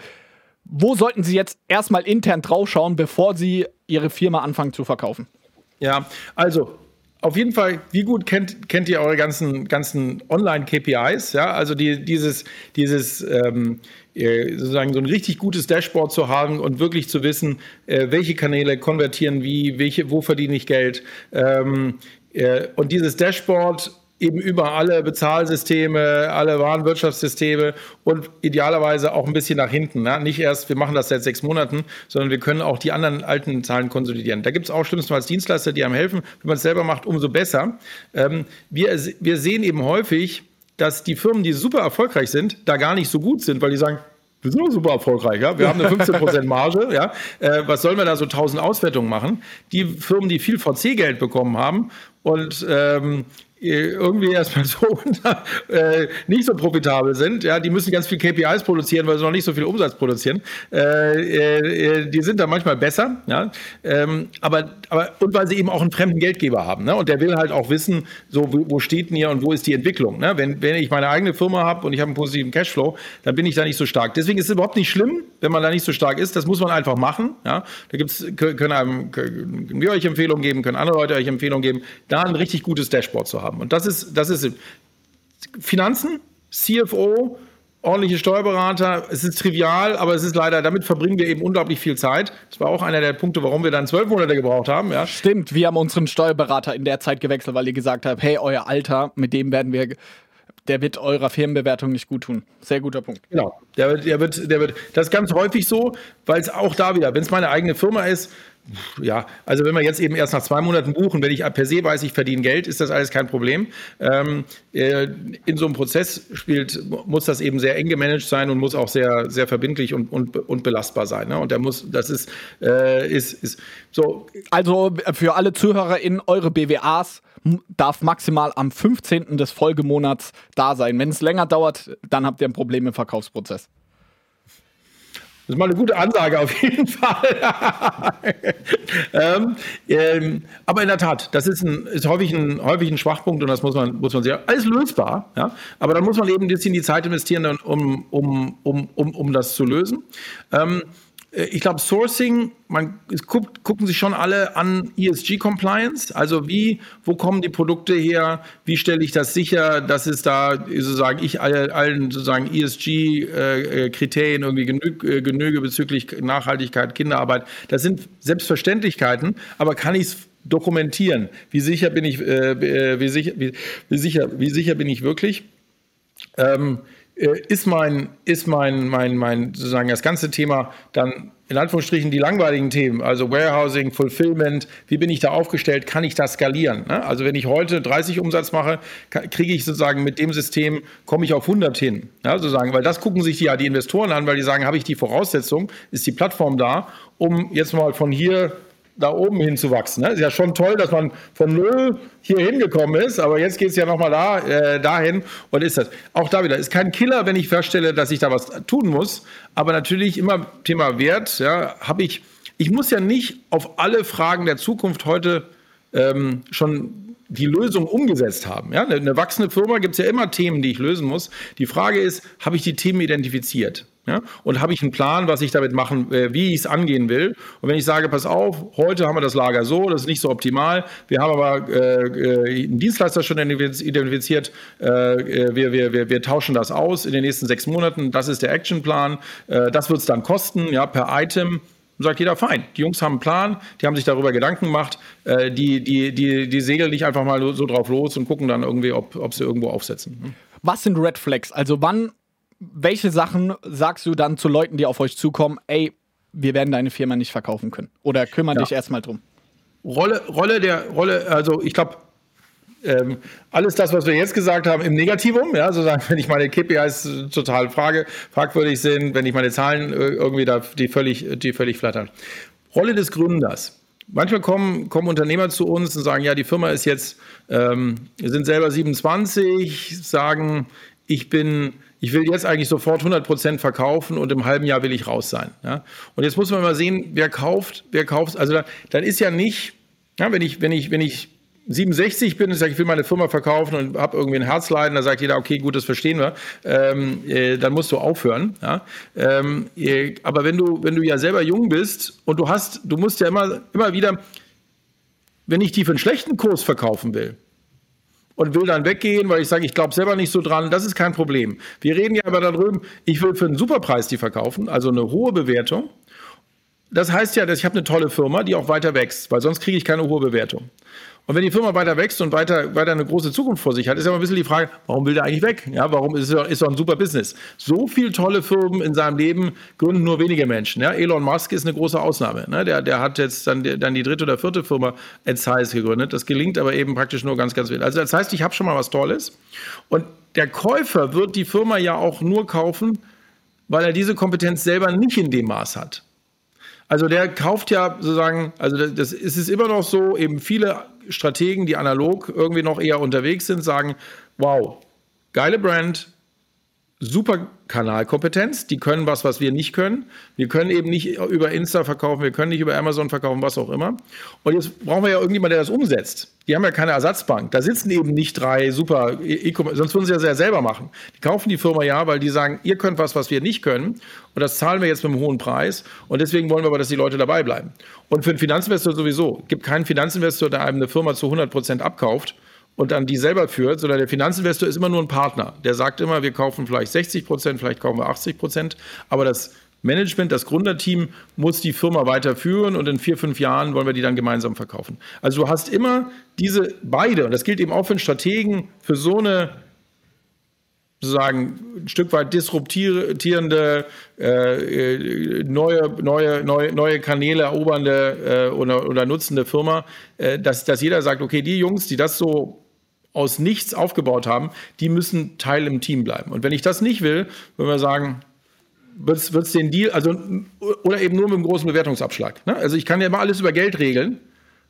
wo sollten sie jetzt erstmal intern draufschauen, bevor sie ihre Firma anfangen zu verkaufen? Ja, also auf jeden Fall, wie gut kennt, kennt ihr eure ganzen, ganzen Online-KPIs? Ja, also die, dieses, dieses ähm, äh, sozusagen so ein richtig gutes Dashboard zu haben und wirklich zu wissen, äh, welche Kanäle konvertieren wie, welche, wo verdiene ich Geld. Ähm, äh, und dieses Dashboard eben über alle Bezahlsysteme, alle Warenwirtschaftssysteme und idealerweise auch ein bisschen nach hinten. Ne? Nicht erst, wir machen das seit sechs Monaten, sondern wir können auch die anderen alten Zahlen konsolidieren. Da gibt es auch schlimmstenfalls Dienstleister, die einem helfen. Wenn man es selber macht, umso besser. Ähm, wir, wir sehen eben häufig, dass die Firmen, die super erfolgreich sind, da gar nicht so gut sind, weil die sagen, wir sind doch super erfolgreich, ja. Wir haben eine 15% Marge, ja. Äh, was sollen wir da so 1000 Auswertungen machen? Die Firmen, die viel VC-Geld bekommen haben und ähm, irgendwie erstmal so äh, nicht so profitabel sind, ja, die müssen ganz viel KPIs produzieren, weil sie noch nicht so viel Umsatz produzieren. Äh, äh, die sind da manchmal besser, ja, ähm, aber, aber und weil sie eben auch einen fremden Geldgeber haben, ne? Und der will halt auch wissen, so wo, wo steht denn hier und wo ist die Entwicklung. Ne? Wenn, wenn ich meine eigene Firma habe und ich habe einen positiven Cashflow, dann bin ich da nicht so stark. Deswegen ist es überhaupt nicht schlimm, wenn man da nicht so stark ist. Das muss man einfach machen. Ja? Da gibt's, können, einem, können wir euch Empfehlungen geben, können andere Leute euch Empfehlungen geben, da ein richtig gutes Dashboard zu haben. Und das ist, das ist Finanzen, CFO, ordentliche Steuerberater. Es ist trivial, aber es ist leider, damit verbringen wir eben unglaublich viel Zeit. Das war auch einer der Punkte, warum wir dann zwölf Monate gebraucht haben. Ja. Stimmt, wir haben unseren Steuerberater in der Zeit gewechselt, weil ihr gesagt habt, hey, euer Alter, mit dem werden wir der wird eurer Firmenbewertung nicht gut tun. Sehr guter Punkt. Genau. Der wird, der wird, der wird, das ist ganz häufig so, weil es auch da wieder, wenn es meine eigene Firma ist, ja, also wenn wir jetzt eben erst nach zwei Monaten buchen, wenn ich per se weiß, ich verdiene Geld, ist das alles kein Problem. Ähm, äh, in so einem Prozess spielt, muss das eben sehr eng gemanagt sein und muss auch sehr, sehr verbindlich und, und, und belastbar sein. Ne? Und der muss, das ist, äh, ist, ist so. Also für alle Zuhörer in eure BWAs darf maximal am 15. des Folgemonats da sein. Wenn es länger dauert, dann habt ihr ein Problem im Verkaufsprozess. Das ist mal eine gute Ansage auf jeden Fall. ähm, ähm, aber in der Tat, das ist, ein, ist häufig, ein, häufig ein Schwachpunkt und das muss man, muss man sehr, alles lösbar, ja. Aber dann muss man eben ein bisschen die Zeit investieren, um, um, um, um, um das zu lösen. Ähm, äh, ich glaube, Sourcing, man guckt, gucken sich schon alle an ESG-Compliance. Also wie, wo kommen die Produkte her? Wie stelle ich das sicher, dass es da sozusagen ich allen sozusagen ESG-Kriterien äh, irgendwie genüge, genüge bezüglich Nachhaltigkeit, Kinderarbeit. Das sind Selbstverständlichkeiten, aber kann ich es dokumentieren? Wie sicher bin ich, äh, wie, sicher, wie, wie, sicher, wie sicher bin ich wirklich? Ähm, äh, ist mein, ist mein, mein, mein, sozusagen das ganze Thema dann in Anführungsstrichen die langweiligen Themen, also Warehousing, Fulfillment, wie bin ich da aufgestellt, kann ich das skalieren? Ne? Also wenn ich heute 30 Umsatz mache, kriege ich sozusagen mit dem System, komme ich auf 100 hin, ja, sozusagen, weil das gucken sich ja die Investoren an, weil die sagen, habe ich die Voraussetzung, ist die Plattform da, um jetzt mal von hier da oben hinzuwachsen. Ne? Ist ja schon toll, dass man von null hier hingekommen ist, aber jetzt geht es ja nochmal da, äh, dahin und ist das. Auch da wieder, ist kein Killer, wenn ich feststelle, dass ich da was tun muss, aber natürlich immer Thema Wert, ja, habe ich, ich muss ja nicht auf alle Fragen der Zukunft heute ähm, schon die Lösung umgesetzt haben. Ja, eine, eine wachsende Firma gibt es ja immer Themen, die ich lösen muss. Die Frage ist, habe ich die Themen identifiziert? Ja? Und habe ich einen Plan, was ich damit machen, äh, wie ich es angehen will? Und wenn ich sage, pass auf, heute haben wir das Lager so, das ist nicht so optimal, wir haben aber äh, äh einen Dienstleister schon identifiziert, äh, äh, wir, wir, wir, wir tauschen das aus in den nächsten sechs Monaten, das ist der Actionplan, äh, das wird es dann kosten, ja, per Item. Und sagt jeder, fein, die Jungs haben einen Plan, die haben sich darüber Gedanken gemacht, die, die, die, die segeln nicht einfach mal so drauf los und gucken dann irgendwie, ob, ob sie irgendwo aufsetzen. Was sind Red Flags? Also wann welche Sachen sagst du dann zu Leuten, die auf euch zukommen, ey, wir werden deine Firma nicht verkaufen können? Oder kümmern ja. dich erstmal drum? Rolle, Rolle der Rolle, also ich glaube, ähm, alles das, was wir jetzt gesagt haben, im Negativum, ja, sozusagen, wenn ich meine KPIs total frage, fragwürdig sind, wenn ich meine Zahlen äh, irgendwie da, die völlig, die völlig flattern. Rolle des Gründers. Manchmal kommen, kommen Unternehmer zu uns und sagen, ja, die Firma ist jetzt, ähm, sind selber 27, sagen, ich bin ich will jetzt eigentlich sofort 100 Prozent verkaufen und im halben Jahr will ich raus sein. Ja? Und jetzt muss man mal sehen, wer kauft, wer kauft. Also dann, dann ist ja nicht, ja, wenn ich, wenn ich, wenn ich 67 bin und sage, ich will meine Firma verkaufen und habe irgendwie ein Herzleiden, da sagt jeder, okay, gut, das verstehen wir, ähm, äh, dann musst du aufhören. Ja? Ähm, äh, aber wenn du, wenn du ja selber jung bist und du hast, du musst ja immer, immer wieder, Wenn ich die für einen schlechten Kurs verkaufen will, und will dann weggehen, weil ich sage, ich glaube selber nicht so dran, das ist kein Problem. Wir reden ja aber darüber, ich will für einen Superpreis die verkaufen, also eine hohe Bewertung. Das heißt ja, dass ich habe eine tolle Firma, die auch weiter wächst, weil sonst kriege ich keine hohe Bewertung. Und wenn die Firma weiter wächst und weiter, weiter eine große Zukunft vor sich hat, ist ja immer ein bisschen die Frage, warum will der eigentlich weg? Ja, warum ist er ist doch ein super Business? So viele tolle Firmen in seinem Leben gründen nur wenige Menschen. Ja, Elon Musk ist eine große Ausnahme. Ne? Der, der hat jetzt dann, dann die dritte oder vierte Firma Size gegründet. Das gelingt aber eben praktisch nur ganz, ganz wenig. Also das heißt, ich habe schon mal was Tolles. Und der Käufer wird die Firma ja auch nur kaufen, weil er diese Kompetenz selber nicht in dem Maß hat. Also der kauft ja sozusagen, also das, das ist es immer noch so, eben viele Strategen, die analog irgendwie noch eher unterwegs sind, sagen, wow, geile Brand, super Kanalkompetenz, die können was, was wir nicht können. Wir können eben nicht über Insta verkaufen, wir können nicht über Amazon verkaufen, was auch immer. Und jetzt brauchen wir ja irgendjemand, der das umsetzt. Die haben ja keine Ersatzbank. Da sitzen eben nicht drei super E-Commerce, sonst würden sie ja selber machen. Die kaufen die Firma ja, weil die sagen, ihr könnt was, was wir nicht können. Und das zahlen wir jetzt mit einem hohen Preis. Und deswegen wollen wir aber, dass die Leute dabei bleiben. Und für einen Finanzinvestor sowieso. Es gibt keinen Finanzinvestor, der einem eine Firma zu 100 Prozent abkauft und dann die selber führt, sondern der Finanzinvestor ist immer nur ein Partner. Der sagt immer, wir kaufen vielleicht 60 Prozent, vielleicht kaufen wir 80 Prozent, aber das Management, das Gründerteam muss die Firma weiterführen und in vier, fünf Jahren wollen wir die dann gemeinsam verkaufen. Also du hast immer diese beide, und das gilt eben auch für einen Strategen, für so eine sozusagen ein Stück weit disruptierende, äh, neue, neue, neue, neue Kanäle erobernde äh, oder, oder nutzende Firma, äh, dass, dass jeder sagt, okay, die Jungs, die das so aus nichts aufgebaut haben, die müssen Teil im Team bleiben. Und wenn ich das nicht will, würden wir sagen, wird es den Deal, also oder eben nur mit einem großen Bewertungsabschlag. Ne? Also ich kann ja immer alles über Geld regeln,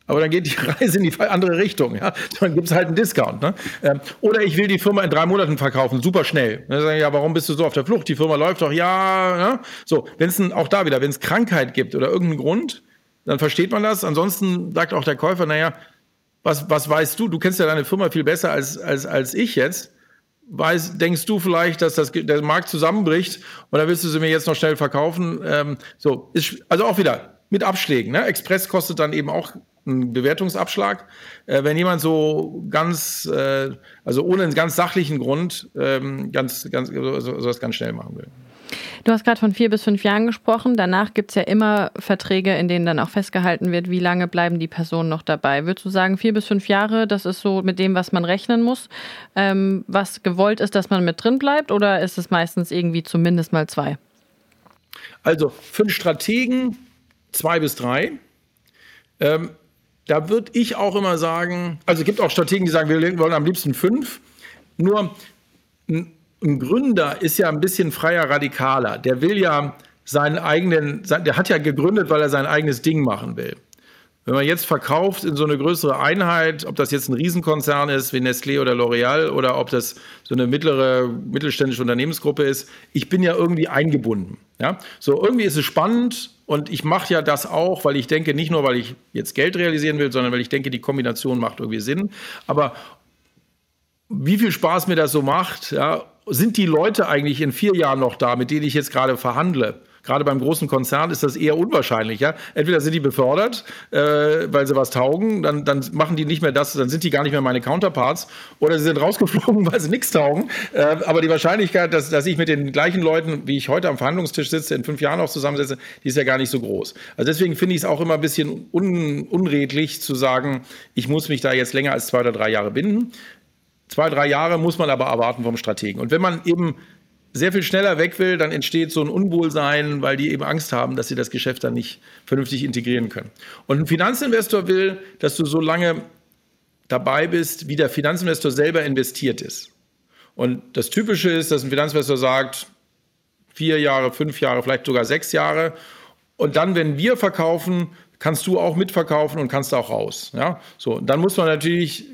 aber dann geht die Reise in die andere Richtung. Ja? Dann gibt es halt einen Discount. Ne? Ähm, oder ich will die Firma in drei Monaten verkaufen, super schnell. Dann sagen, ja, warum bist du so auf der Flucht? Die Firma läuft doch, ja. Ne? So, wenn es auch da wieder, wenn es Krankheit gibt oder irgendeinen Grund, dann versteht man das. Ansonsten sagt auch der Käufer, naja, was, was weißt du? Du kennst ja deine Firma viel besser als, als, als ich jetzt. Weiß, denkst du vielleicht, dass das, der Markt zusammenbricht oder willst du sie mir jetzt noch schnell verkaufen? Ähm, so, ist, also auch wieder mit Abschlägen. Ne? Express kostet dann eben auch einen Bewertungsabschlag. Äh, wenn jemand so ganz, äh, also ohne einen ganz sachlichen Grund, ähm, ganz, ganz, so, so, so das ganz schnell machen will. Du hast gerade von vier bis fünf Jahren gesprochen. Danach gibt es ja immer Verträge, in denen dann auch festgehalten wird, wie lange bleiben die Personen noch dabei. Würdest du sagen, vier bis fünf Jahre, das ist so mit dem, was man rechnen muss, ähm, was gewollt ist, dass man mit drin bleibt, oder ist es meistens irgendwie zumindest mal zwei? Also einen Strategen zwei bis drei. Ähm, da würde ich auch immer sagen, also es gibt auch Strategen, die sagen, wir wollen am liebsten fünf. Nur ein Gründer ist ja ein bisschen freier Radikaler. Der will ja seinen eigenen, der hat ja gegründet, weil er sein eigenes Ding machen will. Wenn man jetzt verkauft in so eine größere Einheit, ob das jetzt ein Riesenkonzern ist wie Nestlé oder L'Oreal oder ob das so eine mittlere mittelständische Unternehmensgruppe ist, ich bin ja irgendwie eingebunden. Ja? So irgendwie ist es spannend und ich mache ja das auch, weil ich denke, nicht nur, weil ich jetzt Geld realisieren will, sondern weil ich denke, die Kombination macht irgendwie Sinn. Aber wie viel Spaß mir das so macht, ja, sind die Leute eigentlich in vier Jahren noch da, mit denen ich jetzt gerade verhandle? Gerade beim großen Konzern ist das eher unwahrscheinlich. Ja? Entweder sind die befördert, äh, weil sie was taugen, dann, dann machen die nicht mehr das, dann sind die gar nicht mehr meine Counterparts, oder sie sind rausgeflogen, weil sie nichts taugen. Äh, aber die Wahrscheinlichkeit, dass, dass ich mit den gleichen Leuten, wie ich heute am Verhandlungstisch sitze, in fünf Jahren auch zusammensetze, die ist ja gar nicht so groß. Also deswegen finde ich es auch immer ein bisschen un, unredlich zu sagen, ich muss mich da jetzt länger als zwei oder drei Jahre binden. Zwei, drei Jahre muss man aber erwarten vom Strategen. Und wenn man eben sehr viel schneller weg will, dann entsteht so ein Unwohlsein, weil die eben Angst haben, dass sie das Geschäft dann nicht vernünftig integrieren können. Und ein Finanzinvestor will, dass du so lange dabei bist, wie der Finanzinvestor selber investiert ist. Und das Typische ist, dass ein Finanzinvestor sagt, vier Jahre, fünf Jahre, vielleicht sogar sechs Jahre. Und dann, wenn wir verkaufen, kannst du auch mitverkaufen und kannst auch raus. Ja? So, dann muss man natürlich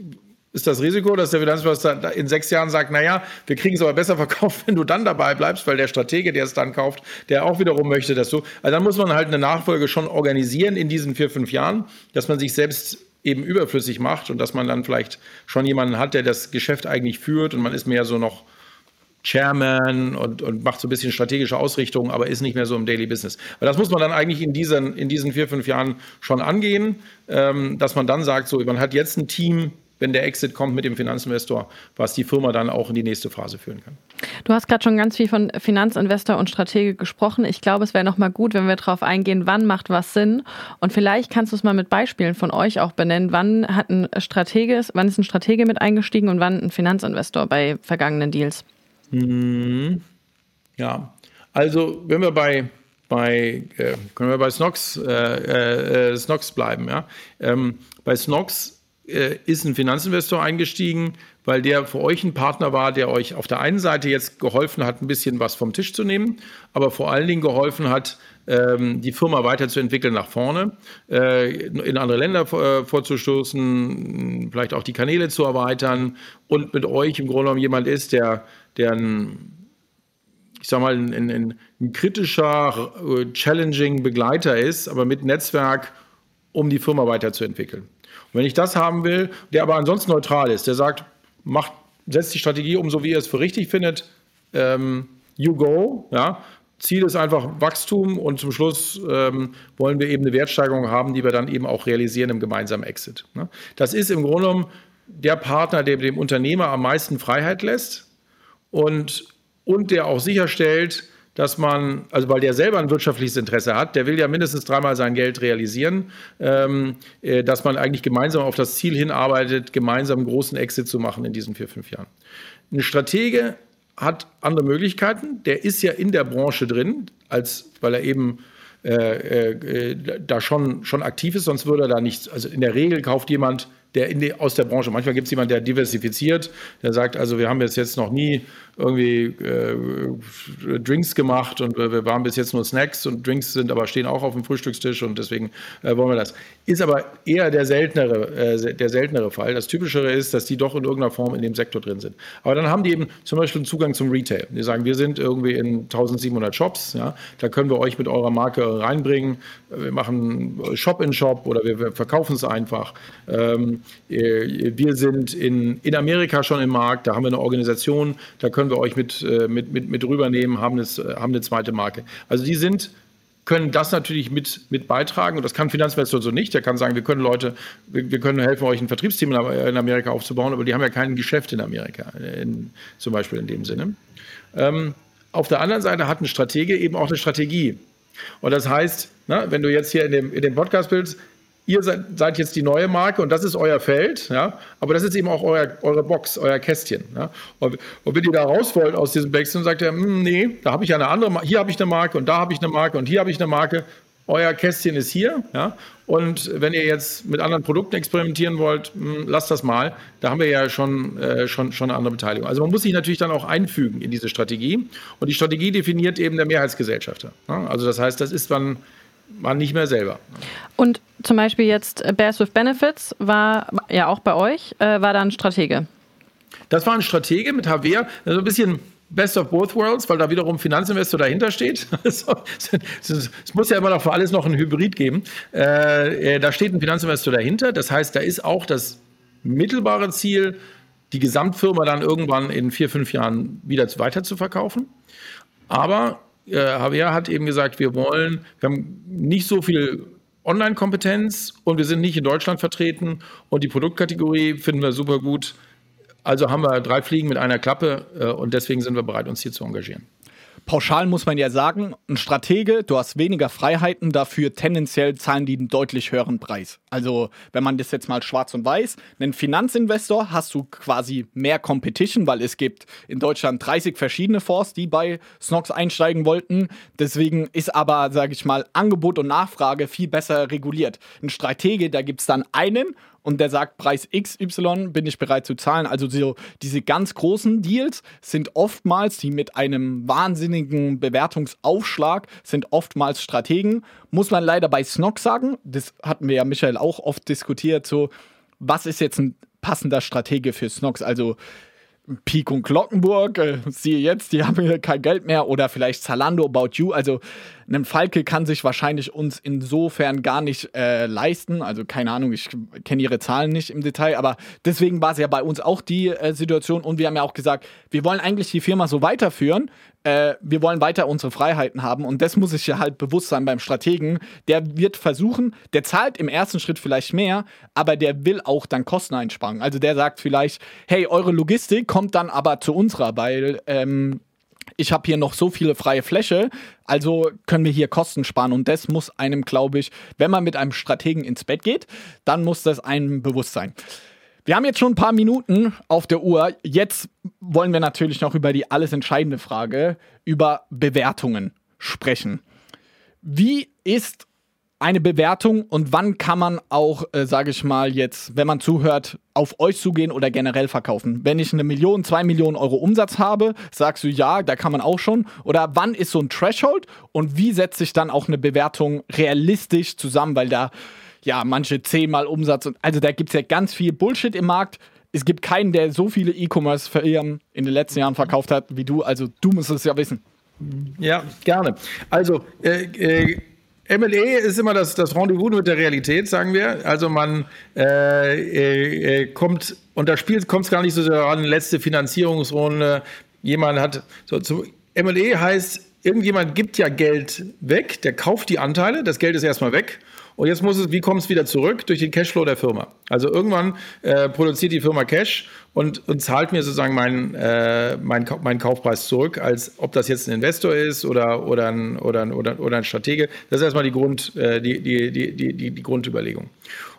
ist das Risiko, dass der Finanzminister in sechs Jahren sagt, naja, wir kriegen es aber besser verkauft, wenn du dann dabei bleibst, weil der Stratege, der es dann kauft, der auch wiederum möchte, dass du. Also dann muss man halt eine Nachfolge schon organisieren in diesen vier, fünf Jahren, dass man sich selbst eben überflüssig macht und dass man dann vielleicht schon jemanden hat, der das Geschäft eigentlich führt und man ist mehr so noch Chairman und, und macht so ein bisschen strategische Ausrichtung, aber ist nicht mehr so im Daily Business. Aber das muss man dann eigentlich in diesen, in diesen vier, fünf Jahren schon angehen, ähm, dass man dann sagt, so, man hat jetzt ein Team, wenn der Exit kommt mit dem Finanzinvestor, was die Firma dann auch in die nächste Phase führen kann. Du hast gerade schon ganz viel von Finanzinvestor und Stratege gesprochen. Ich glaube, es wäre nochmal gut, wenn wir darauf eingehen, wann macht was Sinn. Und vielleicht kannst du es mal mit Beispielen von euch auch benennen. Wann hat ein Stratege, wann ist ein Stratege mit eingestiegen und wann ein Finanzinvestor bei vergangenen Deals? Mhm. Ja, also wenn wir bei bei, äh, können wir bei Snox, äh, äh, Snox bleiben, ja. Ähm, bei Snox äh, ist ein Finanzinvestor eingestiegen, weil der für euch ein Partner war, der euch auf der einen Seite jetzt geholfen hat, ein bisschen was vom Tisch zu nehmen, aber vor allen Dingen geholfen hat, ähm, die Firma weiterzuentwickeln nach vorne, äh, in andere Länder äh, vorzustoßen, vielleicht auch die Kanäle zu erweitern und mit euch im Grunde genommen jemand ist, der, der ein ich sag mal, ein, ein, ein kritischer, challenging Begleiter ist, aber mit Netzwerk, um die Firma weiterzuentwickeln. Wenn ich das haben will, der aber ansonsten neutral ist, der sagt, macht, setzt die Strategie um, so wie ihr es für richtig findet, ähm, you go, ja. Ziel ist einfach Wachstum und zum Schluss ähm, wollen wir eben eine Wertsteigerung haben, die wir dann eben auch realisieren im gemeinsamen Exit. Ne? Das ist im Grunde genommen der Partner, der dem Unternehmer am meisten Freiheit lässt und, und der auch sicherstellt, dass man, also weil der selber ein wirtschaftliches Interesse hat, der will ja mindestens dreimal sein Geld realisieren, ähm, äh, dass man eigentlich gemeinsam auf das Ziel hinarbeitet, gemeinsam einen großen Exit zu machen in diesen vier, fünf Jahren. Ein Stratege hat andere Möglichkeiten, der ist ja in der Branche drin, als weil er eben äh, äh, da schon, schon aktiv ist, sonst würde er da nichts, also in der Regel kauft jemand der die, aus der Branche. Manchmal gibt es jemanden, der diversifiziert, der sagt, also wir haben jetzt, jetzt noch nie irgendwie äh, Drinks gemacht und wir waren bis jetzt nur Snacks und Drinks sind aber stehen auch auf dem Frühstückstisch und deswegen äh, wollen wir das. Ist aber eher der seltenere, äh, der seltenere Fall. Das Typischere ist, dass die doch in irgendeiner Form in dem Sektor drin sind. Aber dann haben die eben zum Beispiel einen Zugang zum Retail. Die sagen, wir sind irgendwie in 1700 Shops, ja, da können wir euch mit eurer Marke reinbringen. Wir machen Shop in Shop oder wir, wir verkaufen es einfach. Ähm, äh, wir sind in, in Amerika schon im Markt, da haben wir eine Organisation, da können wir euch mit, äh, mit, mit, mit rübernehmen, haben, das, haben eine zweite Marke. Also die sind können das natürlich mit, mit beitragen und das kann Finanzinvestor so nicht. Der kann sagen, wir können Leute, wir, wir, können helfen, euch ein Vertriebsteam in Amerika aufzubauen, aber die haben ja kein Geschäft in Amerika, in, zum Beispiel in dem Sinne. Ähm, auf der anderen Seite hat ein Stratege eben auch eine Strategie. Und das heißt, na, wenn du jetzt hier in dem, in dem Podcast bist, ihr seid, seid, jetzt die neue Marke und das ist euer Feld, ja, aber das ist eben auch euer, eure Box, euer Kästchen. Ja. Und, und, wenn ihr da raus wollt aus diesem Backstone, sagt ihr, hm, nee, da habe ich ja eine andere, hier habe ich eine Marke und da habe ich eine Marke und hier habe ich eine Marke. Euer Kästchen ist hier, ja. Und wenn ihr jetzt mit anderen Produkten experimentieren wollt, mh, hm, lasst das mal. Da haben wir ja schon, äh, schon, schon eine andere Beteiligung. Also man muss sich natürlich dann auch einfügen in diese Strategie. Und die Strategie definiert eben der Mehrheitsgesellschafter. Ja. Also das heißt, das ist dann man nicht mehr selber. Und zum Beispiel jetzt äh, Bears with Benefits war ja auch bei euch, äh, war da ein Stratege. Das war ein Stratege mit HWR, also ein bisschen Best of both worlds, weil da wiederum Finanzinvestor dahinter steht. es muss ja immer noch für alles noch ein Hybrid geben. Äh, äh, da steht ein Finanzinvestor dahinter. Das heißt, da ist auch das mittelbare Ziel, die Gesamtfirma dann irgendwann in vier, fünf Jahren wieder weiter zu verkaufen. Aber äh, Javier hat eben gesagt, wir wollen, wir haben nicht so viel Online-Kompetenz und wir sind nicht in Deutschland vertreten und die Produktkategorie finden wir super gut. Also haben wir drei Fliegen mit einer Klappe äh, und deswegen sind wir bereit, uns hier zu engagieren pauschal muss man ja sagen, ein Stratege, du hast weniger Freiheiten, dafür tendenziell zahlen die einen deutlich höheren Preis. Also, wenn man das jetzt mal schwarz und weiß, einen Finanzinvestor hast du quasi mehr Competition, weil es gibt in Deutschland 30 verschiedene Fonds, die bei Snox einsteigen wollten. Deswegen ist aber, sage ich mal, Angebot und Nachfrage viel besser reguliert. Ein Stratege, da gibt es dann einen und der sagt, Preis XY bin ich bereit zu zahlen. Also so diese ganz großen Deals sind oftmals, die mit einem wahnsinnigen Bewertungsaufschlag sind oftmals Strategen. Muss man leider bei Snock sagen, das hatten wir ja Michael auch oft diskutiert, so was ist jetzt ein passender Stratege für Snox? Also Peak und Glockenburg, äh, siehe jetzt, die haben hier kein Geld mehr oder vielleicht Zalando, About You. Also ein Falke kann sich wahrscheinlich uns insofern gar nicht äh, leisten. Also keine Ahnung, ich kenne ihre Zahlen nicht im Detail, aber deswegen war es ja bei uns auch die äh, Situation und wir haben ja auch gesagt, wir wollen eigentlich die Firma so weiterführen. Äh, wir wollen weiter unsere Freiheiten haben und das muss ich ja halt bewusst sein beim Strategen. Der wird versuchen, der zahlt im ersten Schritt vielleicht mehr, aber der will auch dann Kosten einsparen. Also der sagt vielleicht, hey, eure Logistik kommt dann aber zu unserer, weil ähm, ich habe hier noch so viele freie Fläche, also können wir hier Kosten sparen. Und das muss einem, glaube ich, wenn man mit einem Strategen ins Bett geht, dann muss das einem bewusst sein. Wir haben jetzt schon ein paar Minuten auf der Uhr. Jetzt wollen wir natürlich noch über die alles entscheidende Frage, über Bewertungen sprechen. Wie ist eine Bewertung und wann kann man auch, äh, sage ich mal, jetzt, wenn man zuhört, auf euch zugehen oder generell verkaufen? Wenn ich eine Million, zwei Millionen Euro Umsatz habe, sagst du ja, da kann man auch schon. Oder wann ist so ein Threshold und wie setzt sich dann auch eine Bewertung realistisch zusammen? Weil da, ja, manche zehnmal Umsatz und also da gibt es ja ganz viel Bullshit im Markt. Es gibt keinen, der so viele E-Commerce-Firmen in den letzten Jahren verkauft hat wie du. Also du musst es ja wissen. Ja, gerne. Also, äh, äh MLE ist immer das, das Rendezvous mit der Realität, sagen wir. Also man äh, äh, kommt, und da kommt es gar nicht so sehr an, letzte Finanzierungsrunde, jemand hat, so, zu, MLE heißt, irgendjemand gibt ja Geld weg, der kauft die Anteile, das Geld ist erstmal weg und jetzt muss es, wie kommt es wieder zurück? Durch den Cashflow der Firma. Also irgendwann äh, produziert die Firma Cash und, und zahlt mir sozusagen meinen äh, mein, mein Kaufpreis zurück, als ob das jetzt ein Investor ist oder, oder, ein, oder, ein, oder, oder ein Stratege. Das ist erstmal die, Grund, äh, die, die, die, die, die Grundüberlegung.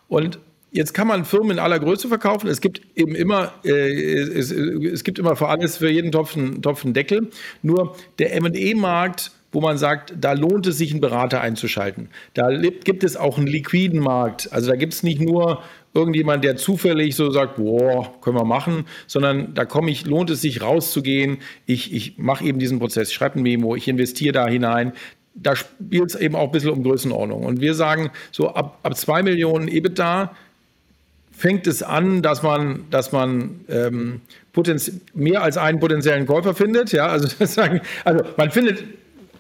Und Jetzt kann man Firmen in aller Größe verkaufen. Es gibt eben immer, äh, es, es, gibt immer für alles, für jeden Topf einen, Topf einen Deckel. Nur der M&E-Markt wo man sagt, da lohnt es sich, einen Berater einzuschalten. Da gibt es auch einen liquiden Markt. Also da gibt es nicht nur irgendjemand, der zufällig so sagt, boah, können wir machen, sondern da komme ich, lohnt es sich rauszugehen. Ich, ich mache eben diesen Prozess, schreibe ein Memo, ich investiere da hinein. Da spielt es eben auch ein bisschen um Größenordnung. Und wir sagen, so ab, ab zwei Millionen EBITDA fängt es an, dass man, dass man ähm, mehr als einen potenziellen Käufer findet. Ja, also, also man findet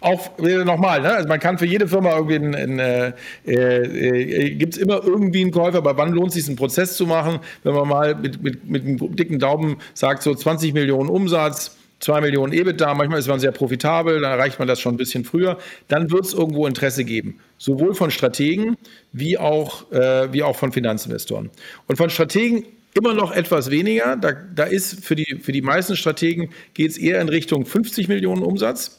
auch nochmal, ne? also man kann für jede Firma irgendwie, ein, ein, äh, äh, gibt es immer irgendwie einen Käufer, aber wann lohnt es sich, einen Prozess zu machen, wenn man mal mit, mit, mit einem dicken Daumen sagt, so 20 Millionen Umsatz, 2 Millionen EBITDA, manchmal ist man sehr profitabel, dann erreicht man das schon ein bisschen früher, dann wird es irgendwo Interesse geben, sowohl von Strategen wie auch, äh, wie auch von Finanzinvestoren. Und von Strategen immer noch etwas weniger, da, da ist für die, für die meisten Strategen geht es eher in Richtung 50 Millionen Umsatz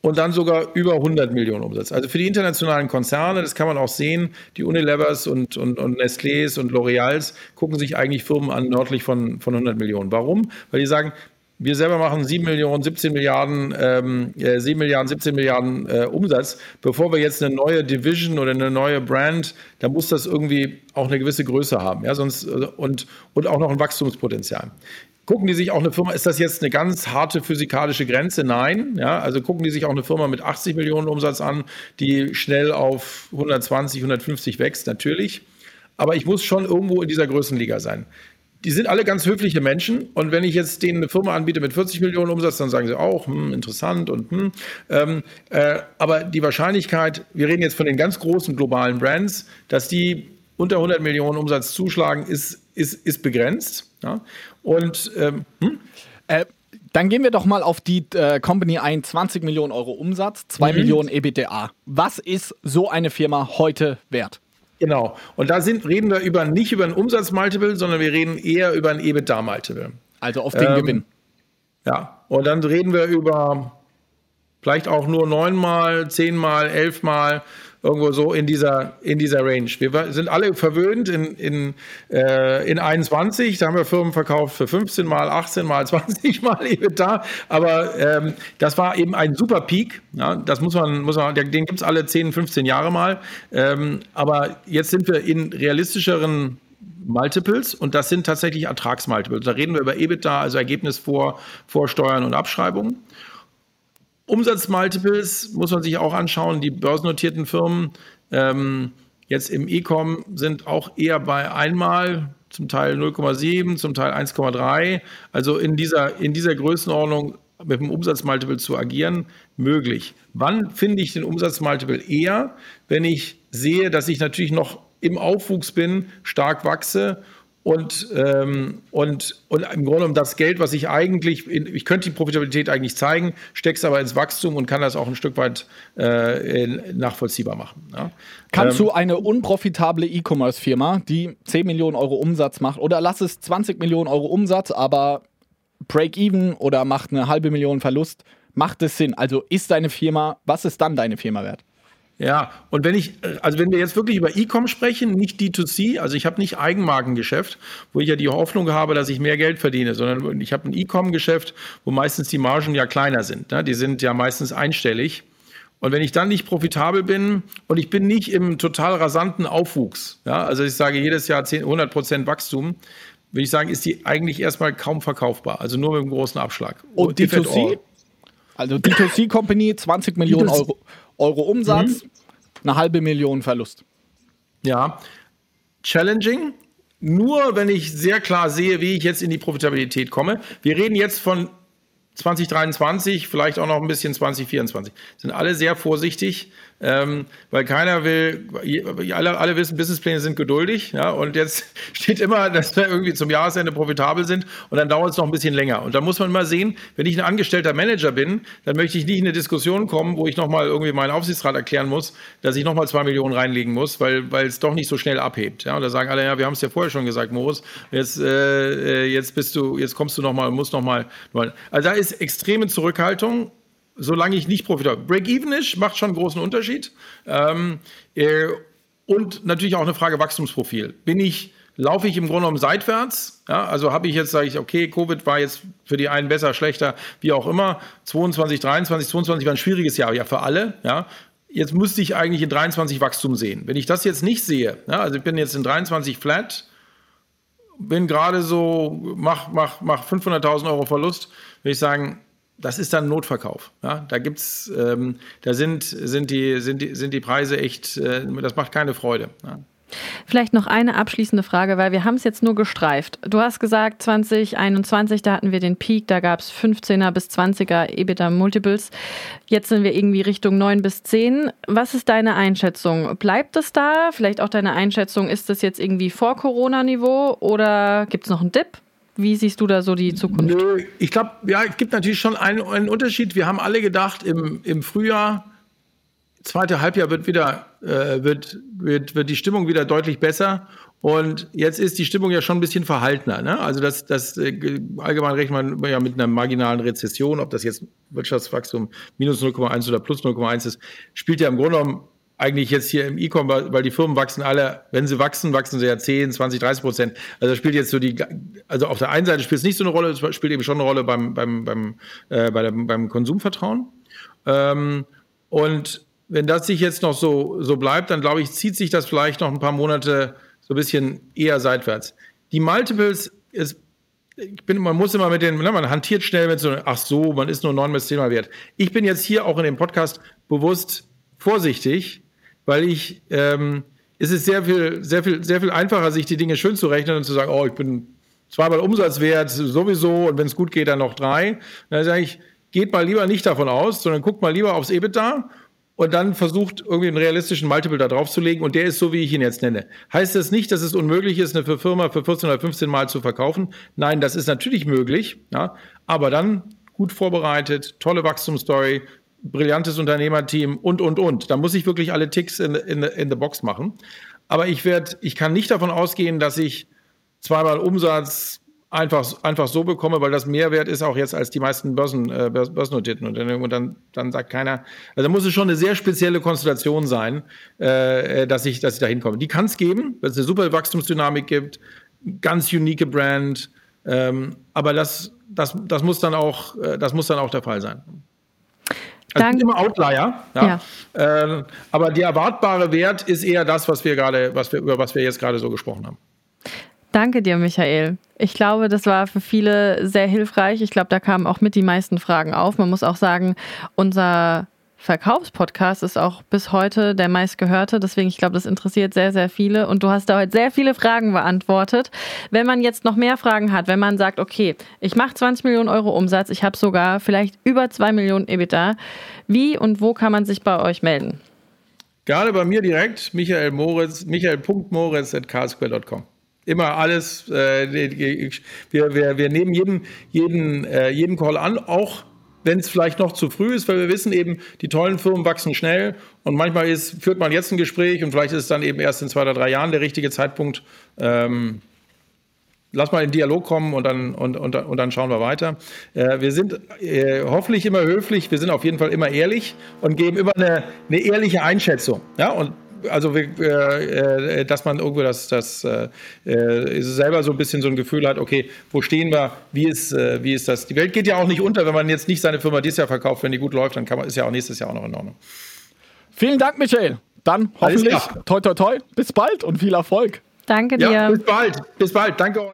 und dann sogar über 100 Millionen Umsatz. Also für die internationalen Konzerne, das kann man auch sehen, die Unilevers und, und, und Nestlés und L'Oreals gucken sich eigentlich Firmen an nördlich von, von 100 Millionen. Warum? Weil die sagen, wir selber machen 7 Millionen, 17 Milliarden, ähm, 7 äh, Milliarden, 17 Milliarden äh, Umsatz. Bevor wir jetzt eine neue Division oder eine neue Brand, da muss das irgendwie auch eine gewisse Größe haben, ja, sonst und, und auch noch ein Wachstumspotenzial. Gucken die sich auch eine Firma, ist das jetzt eine ganz harte physikalische Grenze? Nein. Ja, also gucken die sich auch eine Firma mit 80 Millionen Umsatz an, die schnell auf 120, 150 wächst, natürlich. Aber ich muss schon irgendwo in dieser Größenliga sein. Die sind alle ganz höfliche Menschen und wenn ich jetzt denen eine Firma anbiete mit 40 Millionen Umsatz, dann sagen sie auch, hm, interessant und hm. Ähm, äh, aber die Wahrscheinlichkeit, wir reden jetzt von den ganz großen globalen Brands, dass die unter 100 Millionen Umsatz zuschlagen, ist, ist, ist begrenzt. Ja? Und ähm, hm? äh, dann gehen wir doch mal auf die äh, Company ein. 20 Millionen Euro Umsatz, 2 mhm. Millionen EBITDA. Was ist so eine Firma heute wert? Genau. Und da sind, reden wir über, nicht über ein Umsatzmultiple, sondern wir reden eher über ein EBITDA-Multiple. Also auf den ähm, Gewinn. Ja. Und dann reden wir über vielleicht auch nur neunmal, zehnmal, elfmal irgendwo so in dieser, in dieser Range. Wir sind alle verwöhnt in, in, äh, in 21, da haben wir Firmen verkauft für 15 mal, 18 mal, 20 mal EBITDA, aber ähm, das war eben ein super Peak, ja, das muss man, muss man den gibt es alle 10, 15 Jahre mal, ähm, aber jetzt sind wir in realistischeren Multiples und das sind tatsächlich Ertragsmultiples. Da reden wir über EBITDA, also Ergebnis vor, vor Steuern und Abschreibungen. Umsatzmultiples muss man sich auch anschauen. Die börsennotierten Firmen ähm, jetzt im E-Com sind auch eher bei einmal zum Teil 0,7, zum Teil 1,3. Also in dieser, in dieser Größenordnung mit dem Umsatzmultiple zu agieren, möglich. Wann finde ich den Umsatzmultiple eher? Wenn ich sehe, dass ich natürlich noch im Aufwuchs bin, stark wachse und, ähm, und, und im Grunde genommen das Geld, was ich eigentlich, in, ich könnte die Profitabilität eigentlich zeigen, stecke es aber ins Wachstum und kann das auch ein Stück weit äh, nachvollziehbar machen. Ja. Kannst ähm, du eine unprofitable E-Commerce-Firma, die 10 Millionen Euro Umsatz macht, oder lass es 20 Millionen Euro Umsatz, aber Break-Even oder macht eine halbe Million Verlust, macht es Sinn? Also ist deine Firma, was ist dann deine Firma wert? Ja, und wenn ich, also wenn wir jetzt wirklich über E-Com sprechen, nicht D2C, also ich habe nicht Eigenmarkengeschäft, wo ich ja die Hoffnung habe, dass ich mehr Geld verdiene, sondern ich habe ein E-Com-Geschäft, wo meistens die Margen ja kleiner sind. Ne? Die sind ja meistens einstellig. Und wenn ich dann nicht profitabel bin und ich bin nicht im total rasanten Aufwuchs, ja, also ich sage jedes Jahr 10, 100 Prozent Wachstum, würde ich sagen, ist die eigentlich erstmal kaum verkaufbar. Also nur mit einem großen Abschlag. Und D2C? Also D2C Company, 20 Millionen Euro, Euro Umsatz, mhm. eine halbe Million Verlust. Ja, challenging. Nur wenn ich sehr klar sehe, wie ich jetzt in die Profitabilität komme. Wir reden jetzt von 2023, vielleicht auch noch ein bisschen 2024. Sind alle sehr vorsichtig, ähm, weil keiner will, alle, alle wissen, Businesspläne sind geduldig, ja, und jetzt steht immer, dass wir irgendwie zum Jahresende profitabel sind und dann dauert es noch ein bisschen länger. Und da muss man mal sehen, wenn ich ein angestellter Manager bin, dann möchte ich nicht in eine Diskussion kommen, wo ich nochmal irgendwie meinen Aufsichtsrat erklären muss, dass ich nochmal zwei Millionen reinlegen muss, weil, weil es doch nicht so schnell abhebt. Ja, und da sagen alle, ja, wir haben es ja vorher schon gesagt, Moritz, jetzt, äh, äh jetzt bist du, jetzt kommst du nochmal, musst nochmal. Also da ist extreme Zurückhaltung solange ich nicht profitabel Break-even ist, macht schon einen großen Unterschied. Ähm, äh, und natürlich auch eine Frage Wachstumsprofil. Bin ich, laufe ich im Grunde genommen seitwärts? Ja, also habe ich jetzt, sage ich, okay, Covid war jetzt für die einen besser, schlechter, wie auch immer. 22, 23, 22 war ein schwieriges Jahr, ja, für alle. Ja. Jetzt müsste ich eigentlich in 23 Wachstum sehen. Wenn ich das jetzt nicht sehe, ja, also ich bin jetzt in 23 flat, bin gerade so, mach, mach, mach 500.000 Euro Verlust, würde ich sagen, das ist dann Notverkauf. Ja, da gibt's, ähm, da sind, sind, die, sind, die, sind die Preise echt, äh, das macht keine Freude. Ja. Vielleicht noch eine abschließende Frage, weil wir haben es jetzt nur gestreift. Du hast gesagt, 2021, da hatten wir den Peak, da gab es 15er bis 20er EBITDA Multiples. Jetzt sind wir irgendwie Richtung 9 bis 10. Was ist deine Einschätzung? Bleibt es da? Vielleicht auch deine Einschätzung, ist das jetzt irgendwie vor Corona-Niveau oder gibt es noch einen Dip? Wie siehst du da so die Zukunft? Nö, ich glaube, ja, es gibt natürlich schon einen, einen, Unterschied. Wir haben alle gedacht, im, im Frühjahr, zweite Halbjahr wird wieder, äh, wird, wird, wird die Stimmung wieder deutlich besser. Und jetzt ist die Stimmung ja schon ein bisschen verhaltener. Ne? Also das, das äh, allgemein rechnet man ja mit einer marginalen Rezession, ob das jetzt Wirtschaftswachstum minus 0,1 oder plus 0,1 ist, spielt ja im Grunde genommen eigentlich jetzt hier im E-Com, weil die Firmen wachsen alle, wenn sie wachsen, wachsen sie ja 10, 20, 30 Prozent. Also das spielt jetzt so die, also auf der einen Seite spielt es nicht so eine Rolle, es spielt eben schon eine Rolle beim, beim, beim, äh, bei dem, beim Konsumvertrauen. Ähm, und wenn das sich jetzt noch so, so bleibt, dann glaube ich, zieht sich das vielleicht noch ein paar Monate so ein bisschen eher seitwärts. Die Multiples ist ich bin, man muss immer mit den, ne, man hantiert schnell mit so, ach so, man ist nur neun bis zehnmal wert. Ich bin jetzt hier auch in dem Podcast bewusst vorsichtig, weil ich, ähm, es ist sehr viel, sehr viel, sehr viel einfacher, sich die Dinge schön zu rechnen und zu sagen, oh, ich bin zweimal Umsatzwert sowieso und wenn es gut geht, dann noch drei. Dann sage ich, geht mal lieber nicht davon aus, sondern guckt mal lieber aufs EBITDA und dann versucht irgendwie einen realistischen Multiple da drauf zu legen und der ist so, wie ich ihn jetzt nenne. Heißt das nicht, dass es unmöglich ist, eine Firma für 14 oder 15 Mal zu verkaufen? Nein, das ist natürlich möglich, ja, aber dann gut vorbereitet, tolle Wachstumsstory, brillantes Unternehmerteam und, und, und. Da muss ich wirklich alle Ticks in, in, in the Box machen. Aber ich werde, ich kann nicht davon ausgehen, dass ich zweimal Umsatz einfach, einfach so bekomme, weil das mehr wert ist auch jetzt als die meisten Börsen, äh, börsennotierten Unternehmen. Und dann, dann sagt keiner, also muss es schon eine sehr spezielle Konstellation sein, äh, dass ich, dass ich da hinkomme. Die kann es geben, wenn es eine super Wachstumsdynamik gibt, ganz unique Brand, ähm, aber das, das, das muss dann auch, äh, das muss dann auch der Fall sein. Also Danke. immer Outlier, ja. ja. Äh, aber der erwartbare Wert ist eher das, was wir gerade, was wir, über was wir jetzt gerade so gesprochen haben. Danke dir, Michael. Ich glaube, das war für viele sehr hilfreich. Ich glaube, da kamen auch mit die meisten Fragen auf. Man muss auch sagen, unser Verkaufspodcast ist auch bis heute der meistgehörte. Deswegen, ich glaube, das interessiert sehr, sehr viele. Und du hast da heute sehr viele Fragen beantwortet. Wenn man jetzt noch mehr Fragen hat, wenn man sagt, okay, ich mache 20 Millionen Euro Umsatz, ich habe sogar vielleicht über 2 Millionen EBITDA, wie und wo kann man sich bei euch melden? Gerne bei mir direkt, Michael Moritz, michael.moritz.ksquare.com. Immer alles, äh, wir, wir, wir nehmen jeden, jeden, äh, jeden Call an, auch wenn es vielleicht noch zu früh ist, weil wir wissen eben, die tollen Firmen wachsen schnell und manchmal ist, führt man jetzt ein Gespräch und vielleicht ist es dann eben erst in zwei oder drei Jahren der richtige Zeitpunkt. Ähm, lass mal in Dialog kommen und dann, und, und, und dann schauen wir weiter. Äh, wir sind äh, hoffentlich immer höflich, wir sind auf jeden Fall immer ehrlich und geben immer eine, eine ehrliche Einschätzung. Ja, und also äh, äh, dass man irgendwo das, das äh, äh, selber so ein bisschen so ein Gefühl hat, okay, wo stehen wir, wie ist, äh, wie ist das? Die Welt geht ja auch nicht unter, wenn man jetzt nicht seine Firma dieses Jahr verkauft, wenn die gut läuft, dann kann man, ist ja auch nächstes Jahr auch noch in Ordnung. Vielen Dank, Michael. Dann hoffentlich toi toi toi, bis bald und viel Erfolg. Danke dir. Ja, bis bald. Bis bald. Danke.